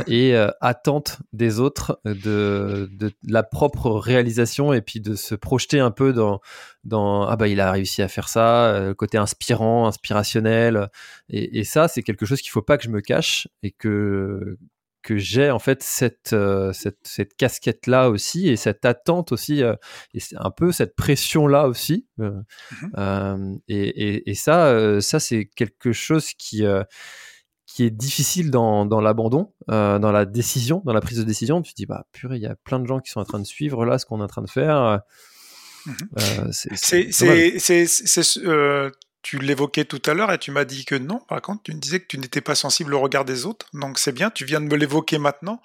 et attente des autres de, de, la propre réalisation et puis de se projeter un peu dans, dans ah bah il a réussi à faire ça, côté inspirant, inspirationnel. Et, et ça, c'est quelque chose qu'il faut pas que je me cache et que que j'ai en fait cette, euh, cette, cette casquette là aussi et cette attente aussi euh, et un peu cette pression là aussi euh, mmh et, et, et, ça ça c'est quelque chose qui qui est difficile dans, dans l'abandon dans la décision dans la prise de décision. Tu te dis bah purée il y a plein de gens qui sont en train de suivre là ce qu'on est en train de faire. Mmh c'est c'est tu l'évoquais tout à l'heure et tu m'as dit que non. Par contre, tu me disais que tu n'étais pas sensible au regard des autres. Donc c'est bien, tu viens de me l'évoquer maintenant,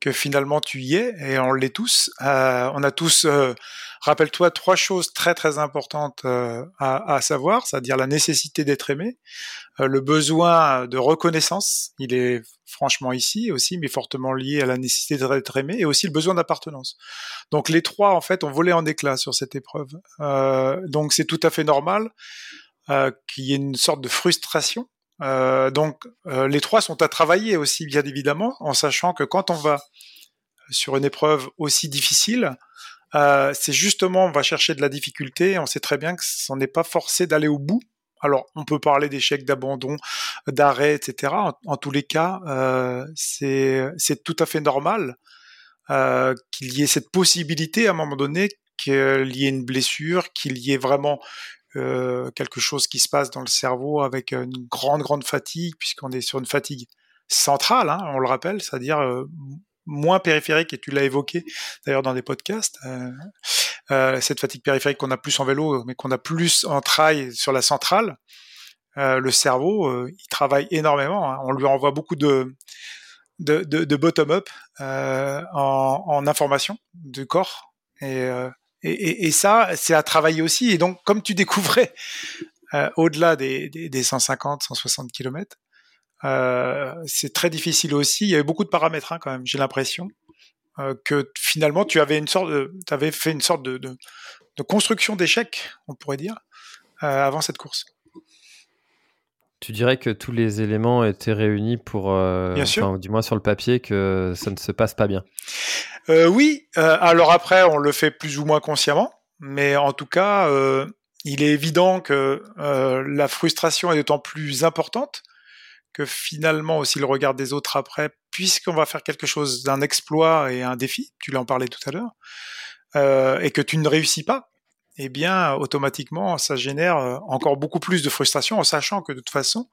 que finalement tu y es et on l'est tous. Euh, on a tous, euh, rappelle-toi, trois choses très très importantes euh, à, à, savoir, c'est-à-dire la nécessité d'être aimé, euh, le besoin de reconnaissance, il est franchement ici aussi, mais fortement lié à la nécessité d'être aimé, et aussi le besoin d'appartenance. Donc les trois, en fait, ont volé en éclats sur cette épreuve. Euh, donc c'est tout à fait normal. Euh, qu'il y ait une sorte de frustration. Euh, donc euh, les trois sont à travailler aussi bien évidemment, en sachant que quand on va sur une épreuve aussi difficile, c'est justement on va chercher de la difficulté. On sait très bien que on n'est pas forcé d'aller au bout. Alors on peut parler d'échec, d'abandon, d'arrêt, etc. En, tous les cas, c'est tout à fait normal qu'il y ait cette possibilité à un moment donné qu'il y ait une blessure, qu'il y ait vraiment euh, quelque chose qui se passe dans le cerveau avec une grande, grande fatigue, puisqu'on est sur une fatigue centrale, hein, on le rappelle, c'est-à-dire euh, moins périphérique, et tu l'as évoqué d'ailleurs dans des podcasts, euh, cette fatigue périphérique qu'on a plus en vélo, mais qu'on a plus en trail sur la centrale. le cerveau, il travaille énormément. Hein. On lui envoie beaucoup de, de bottom-up en, en, information du corps. Et Et, ça, c'est à travailler aussi. Et donc, comme tu découvrais au-delà des, des, 150, 160 km, c'est très difficile aussi. Il y avait beaucoup de paramètres hein, quand même. J'ai l'impression que finalement, tu avais une sorte, tu avais fait une sorte de, de, de construction d'échecs, on pourrait dire, avant cette course. Tu dirais que tous les éléments étaient réunis pour, euh, bien sûr. du moins sur le papier, que ça ne se passe pas bien? Euh, oui, euh, alors après, on le fait plus ou moins consciemment, mais en tout cas, euh, il est évident que la frustration est d'autant plus importante que finalement aussi le regard des autres après, puisqu'on va faire quelque chose d'un exploit et un défi, tu l'en parlais tout à l'heure, et que tu ne réussis pas, eh bien, automatiquement, ça génère euh, encore beaucoup plus de frustration en sachant que de toute façon,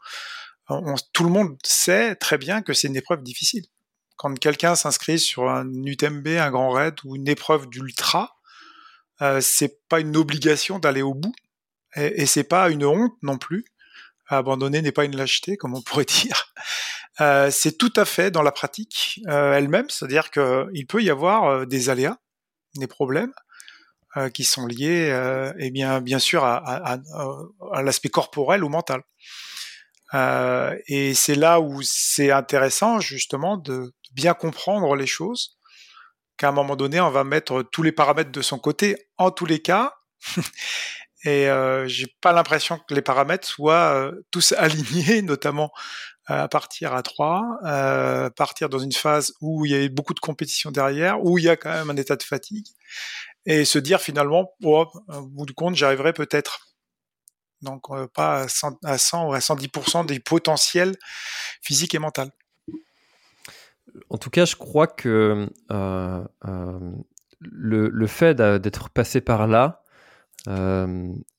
tout le monde sait très bien que c'est une épreuve difficile. Quand quelqu'un s'inscrit sur un UTMB, un grand raid ou une épreuve d'ultra, euh, c'est pas une obligation d'aller au bout et, et c'est pas une honte non plus. Abandonner n'est pas une lâcheté, comme on pourrait *laughs* dire. Euh, c'est tout à fait dans la pratique euh, elle-même, c'est-à-dire qu'il peut y avoir des aléas, des problèmes, euh, qui sont liés, euh, eh bien, bien sûr, à, à, l'aspect corporel ou mental. Euh, et c'est là où c'est intéressant justement de bien comprendre les choses, qu'à un moment donné, on va mettre tous les paramètres de son côté, en tous les cas. *laughs* et euh, j'ai pas l'impression que les paramètres soient euh, tous *laughs* alignés, notamment à partir à 3, euh, partir dans une phase où il y a beaucoup de compétition derrière, où il y a quand même un état de fatigue et se dire finalement, oh, au bout du compte, j'arriverai peut-être. Donc euh, pas à 100, à 100 ou à 110% des potentiels physiques et mentaux. En tout cas, je crois que euh, euh, le, le, fait d'être passé par là,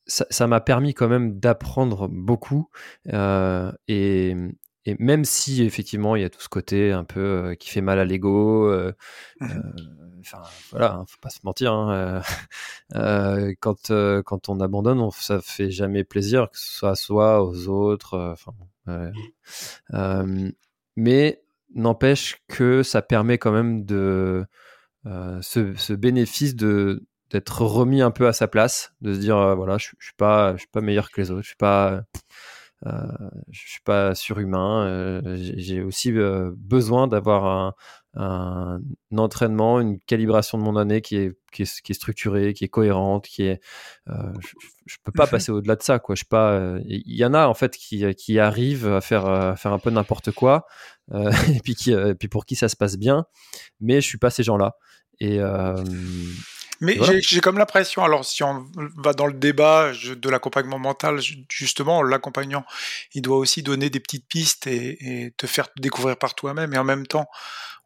ça m'a permis quand même d'apprendre beaucoup et, et, même si effectivement il y a tout ce côté un peu euh, qui fait mal à l'ego, mmh enfin voilà, hein, faut pas se mentir. Hein, euh, euh, quand euh, quand on abandonne, on, ça fait jamais plaisir, que ce soit à soi, aux autres. mais n'empêche que ça permet quand même de ce, ce, bénéfice de d'être remis un peu à sa place, de se dire voilà, je, je suis pas, je suis pas meilleur que les autres, je suis pas euh, je suis pas surhumain. Euh, j'ai aussi euh, besoin d'avoir un, un, entraînement, une calibration de mon année qui est, qui est, qui est structurée, qui est cohérente, qui est. Euh, je, je, peux pas passer au-delà de ça, quoi. Je pas. Il y en a en fait qui, qui arrivent à faire, à faire un peu n'importe quoi, euh, *laughs* et puis qui, et puis pour qui ça se passe bien, mais je suis pas ces gens-là. Et, mais j'ai comme l'impression, alors si on va dans le débat de l'accompagnement mental, justement, l'accompagnant, il doit aussi donner des petites pistes et, et te faire découvrir par toi-même, et en même temps,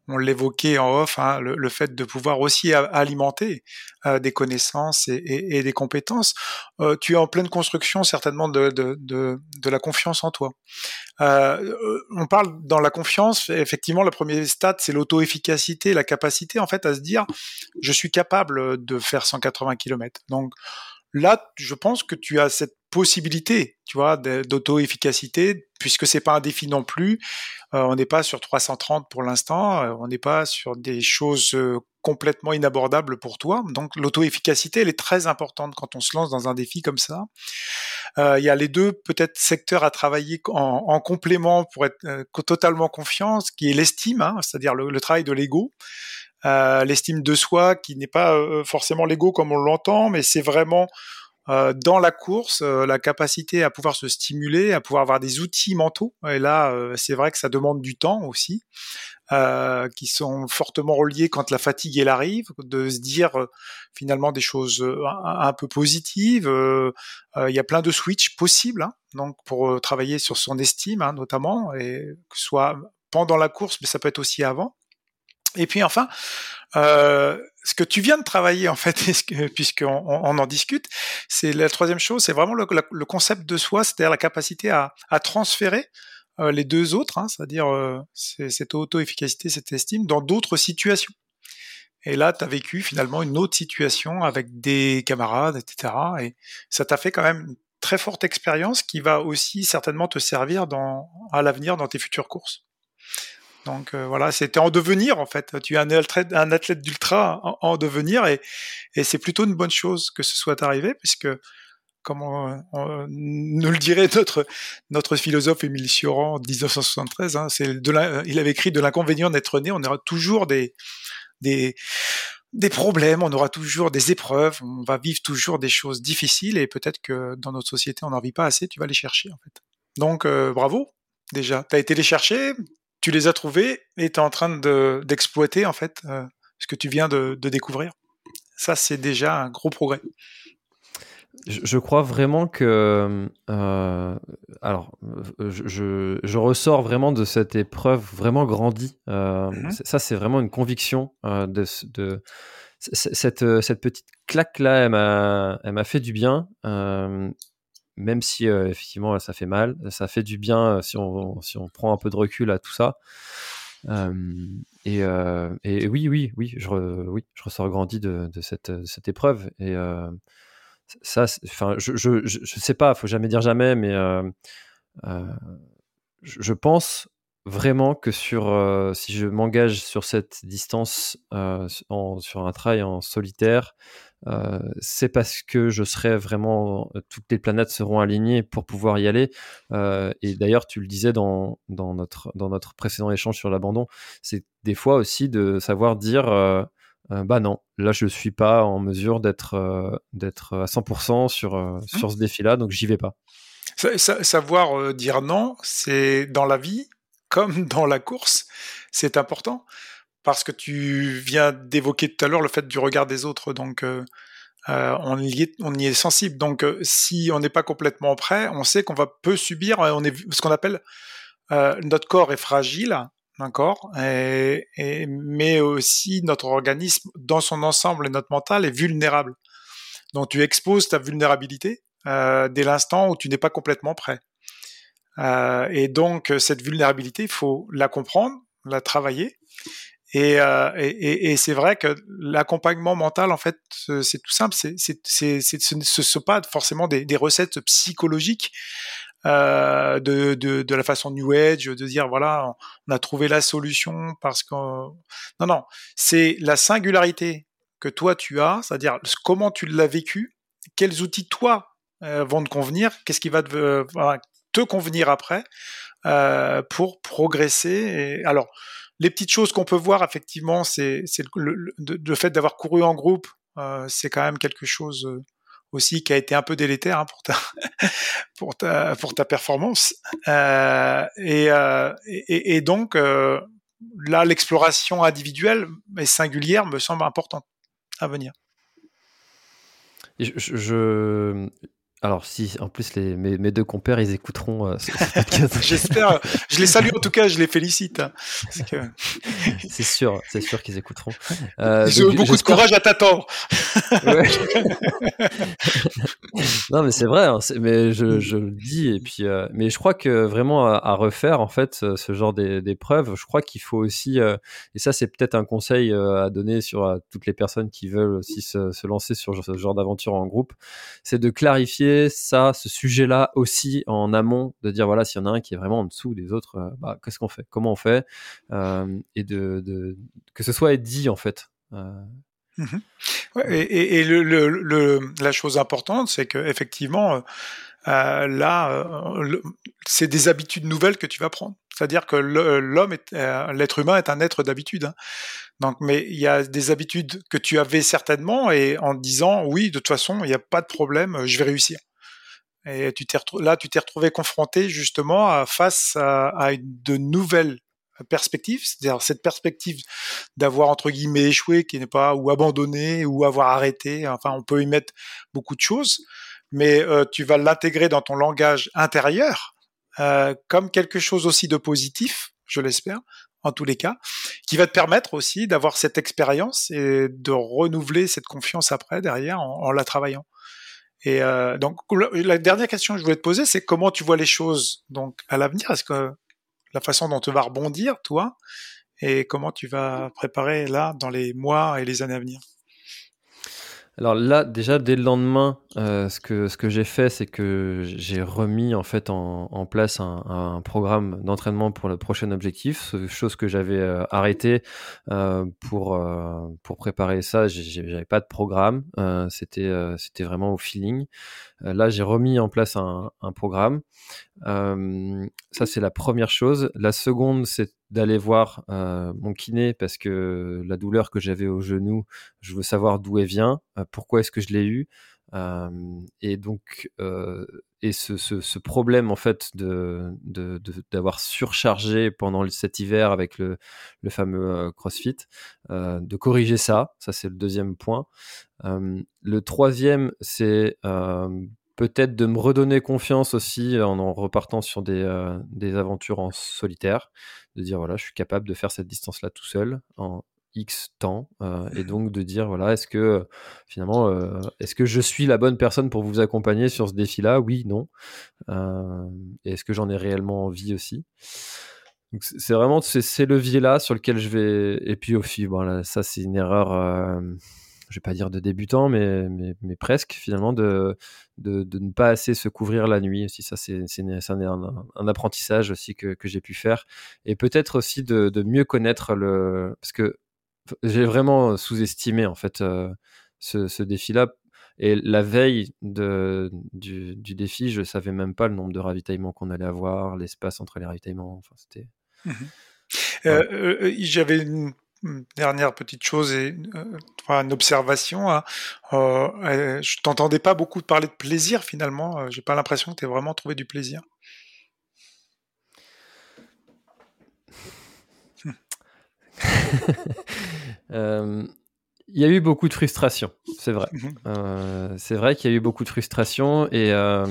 on l'évoquait en off, hein, le, le, fait de pouvoir aussi alimenter euh, des connaissances et, et, et des compétences. Euh, tu es en pleine construction certainement de, de, de, la confiance en toi. Euh, euh on parle dans la confiance, effectivement, le premier stade, c'est l'auto-efficacité, la capacité en fait à se dire, je suis capable de faire 180 km. Donc là, je pense que tu as cette possibilité, tu vois, d'auto-efficacité, puisque c'est pas un défi non plus. Euh, on n'est pas sur 330 pour l'instant, euh, on n'est pas sur des choses euh, complètement inabordables pour toi. Donc l'auto-efficacité, elle est très importante quand on se lance dans un défi comme ça. Il y a les deux peut-être secteurs à travailler en, en complément pour être totalement confiant, qui est l'estime, hein, c'est-à-dire le, travail de l'ego. L'estime de soi qui n'est pas forcément l'ego comme on l'entend, mais c'est vraiment euh, dans la course, euh, la capacité à pouvoir se stimuler, à pouvoir avoir des outils mentaux. Et là, euh, c'est vrai que ça demande du temps aussi, qui sont fortement reliés quand la fatigue elle arrive, de se dire finalement des choses un, peu positives. Il y a plein de switches possibles, hein, donc pour travailler sur son estime hein, notamment, et que ce soit pendant la course, mais ça peut être aussi avant. Et puis enfin, euh, ce que tu viens de travailler en fait, *laughs* puisqu'on on en discute, c'est la troisième chose, c'est vraiment le, concept de soi, c'est-à-dire la capacité à, à transférer euh, les deux autres, hein, c'est-à-dire euh, cette auto-efficacité, cette estime, dans d'autres situations. Et là, tu as vécu finalement une autre situation avec des camarades, etc. Et ça t'a fait quand même une très forte expérience qui va aussi certainement te servir dans, à l'avenir dans tes futures courses. Donc euh, voilà, c'était en devenir en fait. Tu es un athlète, athlète d'ultra en, devenir et, c'est plutôt une bonne chose que ce soit arrivé puisque comme on, nous le dirait notre philosophe Émile Cioran en 1973, hein, c'est il avait écrit de l'inconvénient d'être né. On aura toujours des des des problèmes, on aura toujours des épreuves, on va vivre toujours des choses difficiles et peut-être que dans notre société on n'en vit pas assez, tu vas les chercher en fait. Donc euh, bravo déjà, tu as été les chercher, tu les as trouvés et tu es en train d'exploiter en fait euh, ce que tu viens de, de découvrir. Ça c'est déjà un gros progrès. Je, crois vraiment que, euh, alors, je, je, ressors vraiment de cette épreuve vraiment grandi. Euh, mmh ça, c'est vraiment une conviction de, de cette, cette petite claque là, elle m'a fait du bien, même si effectivement ça fait mal. Ça fait du bien si on, si on prend un peu de recul à tout ça. Et, et, oui, oui, oui, je, oui, je ressors grandi de, cette, cette épreuve et ça, enfin, je, je, je, sais pas, faut jamais dire jamais, mais euh, euh, je pense vraiment que sur, euh, si je m'engage sur cette distance sur un trail en solitaire, c'est parce que je serai vraiment, toutes les planètes seront alignées pour pouvoir y aller. et d'ailleurs, tu le disais dans, dans, notre, dans notre précédent échange sur l'abandon, c'est des fois aussi de savoir dire euh, bah non, là je suis pas en mesure d'être euh, d'être à 100% sur euh, mmh. sur ce défi-là, donc j'y vais pas. savoir dire non, c'est dans la vie comme dans la course, c'est important parce que tu viens d'évoquer tout à l'heure le fait du regard des autres, donc on, y est, on y est sensible. Donc si on n'est pas complètement prêt, on sait qu'on va peu subir, on est ce qu'on appelle notre corps est fragile d'accord mais aussi notre organisme dans son ensemble et notre mental est vulnérable. Donc tu exposes ta vulnérabilité euh, dès l'instant où tu n'es pas complètement prêt. Euh, et donc cette vulnérabilité, il faut la comprendre, la travailler. Et, euh, et, c'est vrai que l'accompagnement mental, en fait, c'est tout simple. C'est, c'est, c'est, ce ne sont pas forcément des, recettes psychologiques euh, de, de, la façon New Age, de dire voilà, on a trouvé la solution parce que non non, c'est la singularité que toi tu as, c'est-à-dire comment tu l'as vécu, quels outils toi euh, vont te convenir, qu'est-ce qui va te, te convenir après pour progresser. Et, alors les petites choses qu'on peut voir effectivement, c'est le, fait d'avoir couru en groupe, c'est quand même quelque chose aussi qui a été un peu délétère hein, pour ta *laughs* performance euh, et, euh, donc euh, là l'exploration individuelle et singulière me semble importante à venir. je, alors si, en plus les, mes, mes deux compères, ils écouteront euh, *laughs* J'espère. Je les salue en tout cas, je les félicite. Hein, *laughs* c'est sûr, c'est sûr qu'ils écouteront. *laughs* Euh, ils ont beaucoup de courage à t'attendre. non mais c'est vrai, hein, mais je, je, le dis et puis, euh, mais je crois que vraiment à, refaire en fait ce genre d'épreuves, je crois qu'il faut aussi, euh, et ça c'est peut-être un conseil euh, à donner sur toutes les personnes qui veulent aussi se, se lancer sur ce genre d'aventure en groupe, c'est de clarifier ça, ce sujet-là aussi en amont, de dire voilà, s'il y en a un qui est vraiment en dessous des autres, euh, bah, qu'est-ce qu'on fait? Comment on fait? Euh, Et de, que ce soit dit en fait. Euh. Mmh et, la chose importante, c'est que effectivement, là, c'est des habitudes nouvelles que tu vas prendre. C'est-à-dire que l'homme, l'être humain est un être d'habitude. Hein. Donc, mais il y a des habitudes que tu avais certainement et en disant oui, de toute façon, il n'y a pas de problème, je vais réussir. Et tu là, tu t'es retrouvé confronté justement face à, de nouvelles perspectives, c'est-à-dire cette perspective d'avoir entre guillemets échoué, qui n'est pas ou abandonné ou avoir arrêté. Enfin, on peut y mettre beaucoup de choses, mais euh, tu vas l'intégrer dans ton langage intérieur euh, comme quelque chose aussi de positif, je l'espère, en tous les cas, qui va te permettre aussi d'avoir cette expérience et de renouveler cette confiance après derrière en, la travaillant. Et euh, donc la dernière question que je voulais te poser, c'est comment tu vois les choses donc à l'avenir? Est-ce que la façon dont tu vas rebondir, toi, et comment tu vas préparer là dans les mois et les années à venir? Alors là, déjà, dès le lendemain, euh, ce que, ce que j'ai fait, c'est que j'ai remis en fait en, en place un, un programme d'entraînement pour le prochain objectif, chose que j'avais euh, arrêté euh, pour, euh, pour préparer ça. J'avais pas de programme, euh, c'était c'était vraiment au feeling. là, j'ai remis en place un, un programme. ça, c'est la première chose. La seconde, c'est d'aller voir euh, mon kiné parce que la douleur que j'avais au genou, je veux savoir d'où elle vient, euh, pourquoi est-ce que je l'ai eu. Euh, et donc, et ce, ce, problème en fait de d'avoir de, surchargé pendant cet hiver avec le, le fameux CrossFit, de corriger ça, ça c'est le deuxième point. le troisième, c'est peut-être de me redonner confiance aussi en, en repartant sur des, des aventures en solitaire, de dire voilà, je suis capable de faire cette distance-là tout seul en X temps, euh, et donc de dire voilà, est-ce que finalement, euh, est-ce que je suis la bonne personne pour vous accompagner sur ce défi-là? Oui, non. Euh, et est-ce que j'en ai réellement envie aussi? C'est vraiment ces leviers-là sur lesquels je vais. Et puis aussi, bon, là, ça c'est une erreur euh, je vais pas dire de débutant, mais, mais, mais presque finalement, de, de, de, ne pas assez se couvrir la nuit. Aussi, ça, c'est un, un, apprentissage aussi que, que j'ai pu faire. Et peut-être aussi de, de, mieux connaître le. Parce que j'ai vraiment sous-estimé en fait euh, ce, ce défi-là. Et la veille de, du, du, défi, je savais même pas le nombre de ravitaillements qu'on allait avoir, l'espace entre les ravitaillements. Enfin, c'était. Mmh euh, euh, J'avais une dernière petite chose et euh, une observation. Hein. Euh, je t'entendais pas beaucoup parler de plaisir finalement. Euh, J'ai pas l'impression que tu aies vraiment trouvé du plaisir. *laughs* euh, il y a eu beaucoup de frustration, c'est vrai. Euh, c'est vrai qu'il y a eu beaucoup de frustration et euh,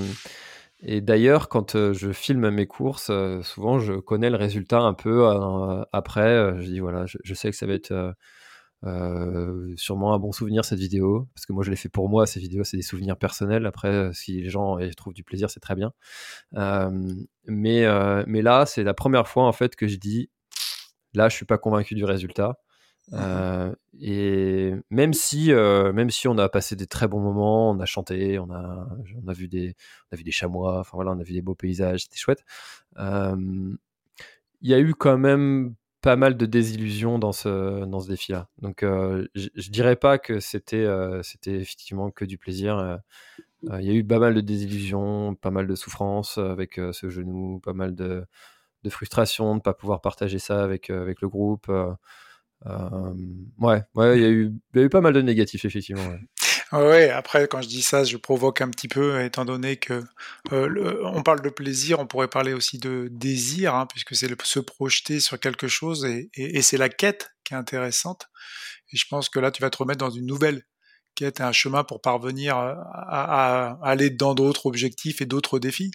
et d'ailleurs, quand euh, je filme mes courses, euh, souvent je connais le résultat un peu euh, après. je dis voilà, je, sais que ça va être sûrement un bon souvenir cette vidéo, parce que moi je l'ai fait pour moi. Ces vidéos, c'est des souvenirs personnels. Après, si les gens y trouvent du plaisir, c'est très bien. mais mais là, c'est la première fois en fait que je dis là, je suis pas convaincu du résultat. Euh, et même si, euh, même si on a passé des très bons moments, on a chanté, on a, on a vu des, on a vu des chamois, enfin voilà, on a vu des beaux paysages, c'était chouette. Euh, il y a eu quand même pas mal de désillusions dans ce, dans ce défi-là. Donc, je, dirais pas que c'était, c'était effectivement que du plaisir. Il y a eu pas mal de désillusions, pas mal de souffrances avec ce genou, pas mal de, de frustration de ne pas pouvoir partager ça avec, avec le groupe. Euh, ouais, ouais, il y, a eu, pas mal de négatifs, effectivement. Ouais, après, quand je dis ça, je provoque un petit peu, étant donné que euh, on parle de plaisir, on pourrait parler aussi de désir, hein, puisque c'est se projeter sur quelque chose, et, et, et c'est la quête qui est intéressante. Et je pense que là, tu vas te remettre dans une nouvelle quête, un chemin pour parvenir à, à aller dans d'autres objectifs et d'autres défis.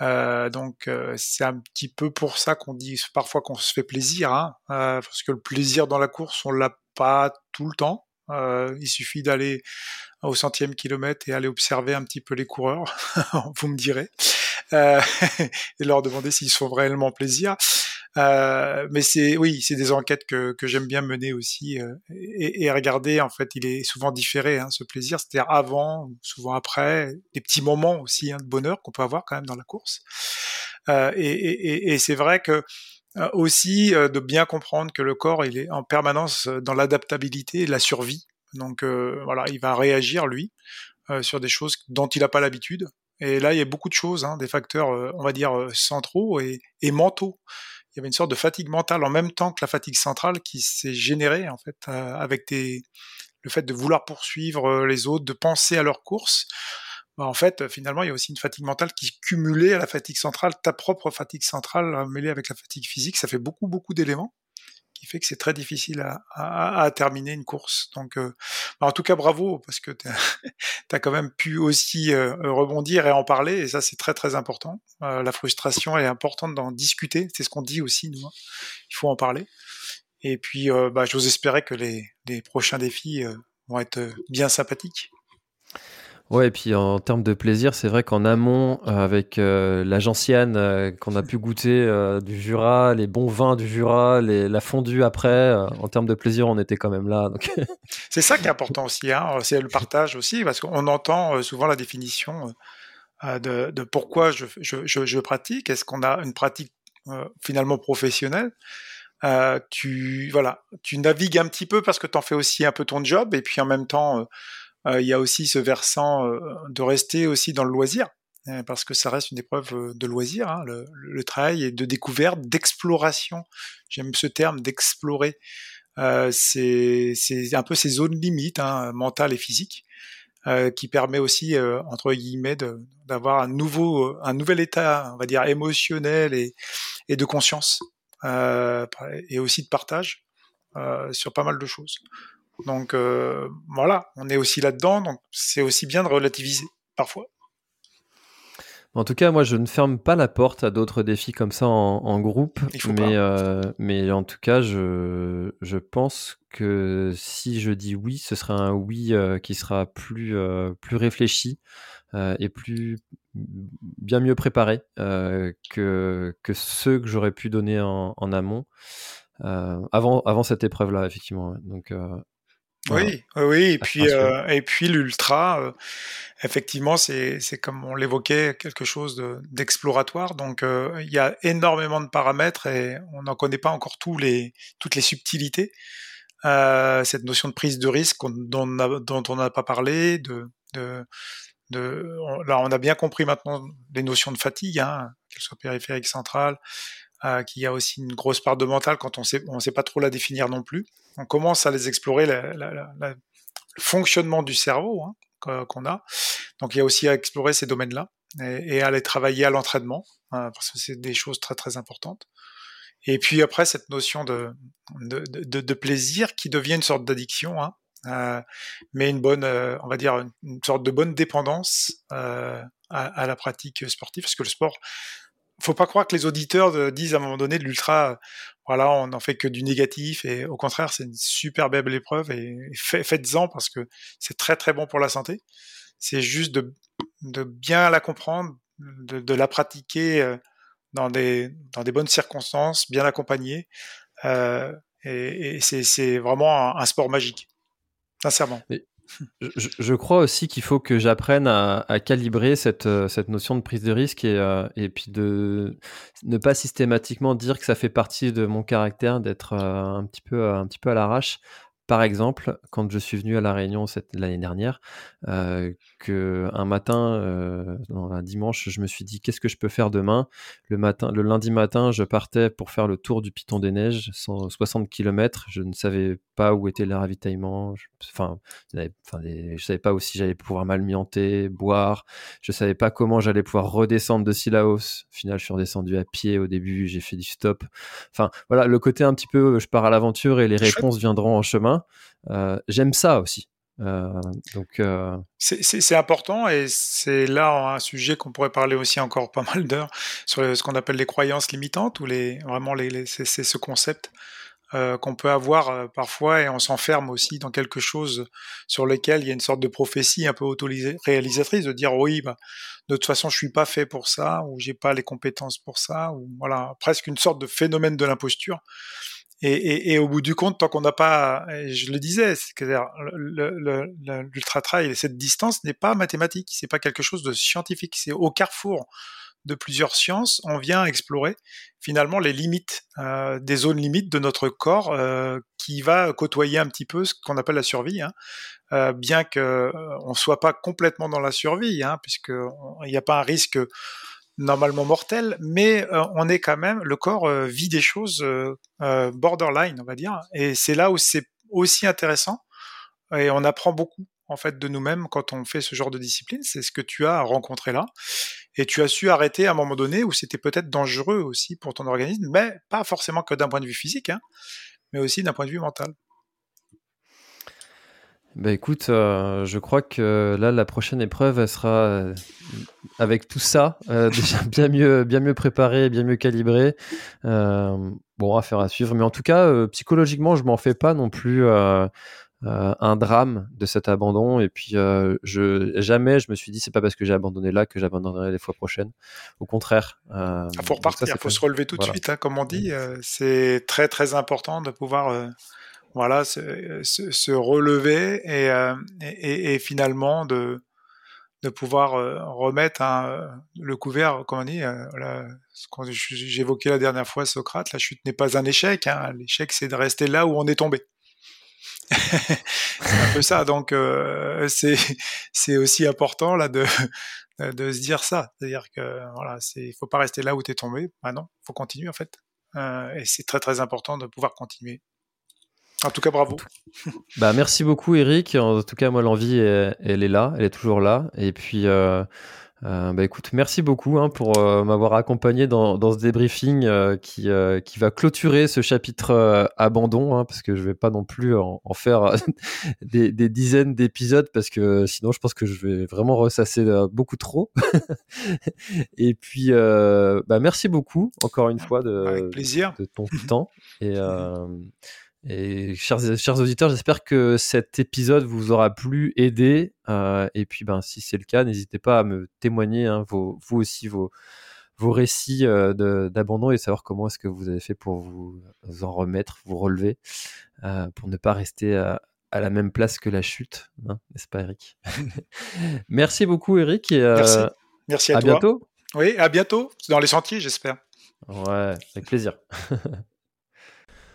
Euh, donc euh, c'est un petit peu pour ça qu'on dit parfois qu'on se fait plaisir, hein, euh, parce que le plaisir dans la course on l'a pas tout le temps. Euh, il suffit d'aller au centième kilomètre et aller observer un petit peu les coureurs, *laughs* vous me direz, euh, *laughs* et leur demander s'ils se font réellement plaisir. Euh, mais c'est oui, c'est des enquêtes que, que j'aime bien mener aussi euh, et, et, regarder. En fait, il est souvent différé hein, ce plaisir, c'est-à-dire avant, souvent après, des petits moments aussi hein, de bonheur qu'on peut avoir quand même dans la course. Euh, et, et, et c'est vrai que euh, aussi euh, de bien comprendre que le corps il est en permanence dans l'adaptabilité la survie. Donc voilà, il va réagir lui sur des choses dont il n'a pas l'habitude. Et là, il y a beaucoup de choses, hein, des facteurs, on va dire, centraux et, et mentaux il y avait une sorte de fatigue mentale en même temps que la fatigue centrale qui s'est générée en fait euh, avec le fait de vouloir poursuivre euh, les autres, de penser à leur course. Bah, en fait, finalement, il y a aussi une fatigue mentale qui cumulée à la fatigue centrale, ta propre fatigue centrale euh, mêlée avec la fatigue physique, ça fait beaucoup beaucoup d'éléments fait que c'est très difficile à, terminer une course. Donc, euh, bah, en tout cas, bravo parce que tu as, *laughs* quand même pu aussi euh, rebondir et en parler, et ça c'est très très important. Euh, la frustration est importante d'en discuter, c'est ce qu'on dit aussi nous. Hein. Il faut en parler. Et puis, bah, j'ose espérer que les, prochains défis vont être bien sympathiques. Ouais, et puis en termes de plaisir, c'est vrai qu'en amont, euh, avec euh, la euh, qu'on a pu goûter du Jura, les bons vins du Jura, la fondue après, en termes de plaisir, on était quand même là. *laughs* C'est ça qui est important aussi, hein, c'est le partage aussi, parce qu'on entend souvent la définition de, pourquoi je, pratique. Est-ce qu'on a une pratique finalement professionnelle? Tu voilà, tu navigues un petit peu parce que tu en fais aussi un peu ton job et puis en même temps euh, il y a aussi ce versant euh, de rester aussi dans le loisir euh, parce que ça reste une épreuve de loisir, hein, le, le, travail et de découverte, d'exploration. J'aime ce terme d'explorer. Euh, c'est un peu ces zones limites, hein, mentales et physiques, euh, qui permet aussi, euh, entre guillemets, d'avoir un nouveau, un nouvel état, on va dire émotionnel et, et de conscience, et aussi de partage sur pas mal de choses. Donc euh, voilà, on est aussi là-dedans, donc c'est aussi bien de relativiser parfois. En tout cas, moi, je ne ferme pas la porte à d'autres défis comme ça en, groupe, mais, euh, mais en tout cas, je, je pense que si je dis oui, ce sera un oui euh, qui sera plus, plus réfléchi et plus bien mieux préparé que, que ceux que j'aurais pu donner en, en amont. avant, avant cette épreuve-là, effectivement. Donc, oui, oui, et puis euh, et puis l'ultra, euh, effectivement, c'est c'est comme on l'évoquait quelque chose d'exploratoire. donc euh, il y a énormément de paramètres et on n'en connaît pas encore tous les toutes les subtilités. cette notion de prise de risque dont, dont on n'a pas parlé, de, de, de là on a bien compris maintenant les notions de fatigue, hein, qu'elles soient périphériques, centrales, euh, qu'il y a aussi une grosse part de mental quand on on sait pas trop la définir non plus. On commence à les explorer le fonctionnement du cerveau hein, qu'on a. Donc il y a aussi à explorer ces domaines-là et, à les travailler à l'entraînement hein, parce que c'est des choses très très importantes. Et puis après cette notion de plaisir qui devient une sorte d'addiction. Hein, euh, mais une bonne, euh, on va dire, une, sorte de bonne dépendance euh, à, la pratique sportive, parce que le sport, faut pas croire que les auditeurs disent à un moment donné de l'ultra, voilà, on n'en fait que du négatif et au contraire, c'est une super belle épreuve et faites-en parce que c'est très très bon pour la santé. C'est juste de, bien la comprendre, de, la pratiquer euh, dans des, bonnes circonstances, bien accompagnée. Euh, et, c'est vraiment un, sport magique, sincèrement. Je, crois aussi qu'il faut que j'apprenne à, calibrer cette, euh, cette notion de prise de risque et, euh, et puis de ne pas systématiquement dire que ça fait partie de mon caractère d'être euh, un un petit peu à l'arrache. Par exemple, quand je suis venu à La Réunion l'année dernière, euh, que un matin, euh, un dimanche, je me suis dit qu'est-ce que je peux faire demain? Le matin, le lundi matin, je partais pour faire le tour du Piton des Neiges, 160 km. Je ne savais pas où était le ravitaillement. Je, enfin, enfin je savais pas aussi j'allais pouvoir m'alimenter, boire. Je savais pas comment j'allais pouvoir redescendre de Silaos. Au final, je suis redescendu à pied au début. J'ai fait du stop. Enfin, voilà, le côté un petit peu, je pars à l'aventure et les réponses viendront en chemin. Euh, j'aime ça aussi. Euh, donc euh, c'est important et c'est là un sujet qu'on pourrait parler aussi encore pas mal d'heures sur ce qu'on appelle les croyances limitantes ou les vraiment les, c'est ce concept qu'on peut avoir parfois et on s'enferme aussi dans quelque chose sur lequel il y a une sorte de prophétie un peu auto-réalisatrice de dire oui bah, de toute façon je suis pas fait pour ça ou j'ai pas les compétences pour ça ou voilà presque une sorte de phénomène de l'imposture et, et, et, au bout du compte, tant qu'on n'a pas, je le disais, c'est-à-dire l'ultra trail et cette distance n'est pas mathématique, c'est pas quelque chose de scientifique, c'est au carrefour de plusieurs sciences, on vient explorer finalement les limites, euh, des zones limites de notre corps, euh, qui va côtoyer un petit peu ce qu'on appelle la survie, hein, euh, bien que euh, on soit pas complètement dans la survie, hein, puisque il n'y a pas un risque normalement mortel, mais euh, on est quand même, le corps euh, vit des choses euh, borderline, on va dire, et c'est là où c'est aussi intéressant, et on apprend beaucoup en fait de nous-mêmes quand on fait ce genre de discipline, c'est ce que tu as rencontré là, et tu as su arrêter à un moment donné où c'était peut-être dangereux aussi pour ton organisme, mais pas forcément que d'un point de vue physique, hein, mais aussi d'un point de vue mental. Bah écoute, euh, je crois que là, la prochaine épreuve, elle sera euh, avec tout ça, euh, *laughs* déjà bien mieux, bien mieux préparé, bien mieux calibré. bon, affaire à suivre. Mais en tout cas, psychologiquement, je m'en fais pas non plus un drame de cet abandon. Et puis, je, jamais je me suis dit, c'est pas parce que j'ai abandonné là que j'abandonnerai les fois prochaines. Au contraire. Il ah, faut repartir, il faut se relever tout de suite, hein, comme on dit. c'est très, très important de pouvoir voilà, se, se, relever et, et, et, finalement de, de pouvoir euh, remettre le couvert, comme on dit, euh, j'évoquais la dernière fois Socrate, la chute n'est pas un échec, hein. l'échec c'est de rester là où on est tombé. c'est un peu ça, donc euh, c'est aussi important là de, de se dire ça, c'est-à-dire que voilà, c'est faut pas rester là où tu es tombé, bah non, faut continuer en fait, et c'est très très important de pouvoir continuer en tout cas, bravo. *laughs* Bah, merci beaucoup, Eric. En tout cas, moi, l'envie, elle, est là, elle est toujours là. Et puis, euh, euh, bah, écoute, merci beaucoup hein, pour euh, m'avoir accompagné dans, ce débriefing qui, qui va clôturer ce chapitre abandon, hein, parce que je vais pas non plus en, faire *laughs* des, dizaines d'épisodes, parce que sinon, je pense que je vais vraiment ressasser beaucoup trop. *laughs* Et puis, bah, merci beaucoup encore une fois de, de ton temps. Et et chers, chers auditeurs, j'espère que cet épisode vous aura plu, aidé. Euh, et puis, ben, si c'est le cas, n'hésitez pas à me témoigner, hein, vos, vous aussi, vos, vos récits euh, d'abandon et savoir comment est-ce que vous avez fait pour vous, en remettre, vous relever, euh, pour ne pas rester à, la même place que la chute, hein, n'est-ce pas, Eric? *laughs* Merci beaucoup, Eric. Et, Merci. Merci à, à bientôt. Oui, à bientôt, dans les sentiers, j'espère. Ouais, avec plaisir. *laughs*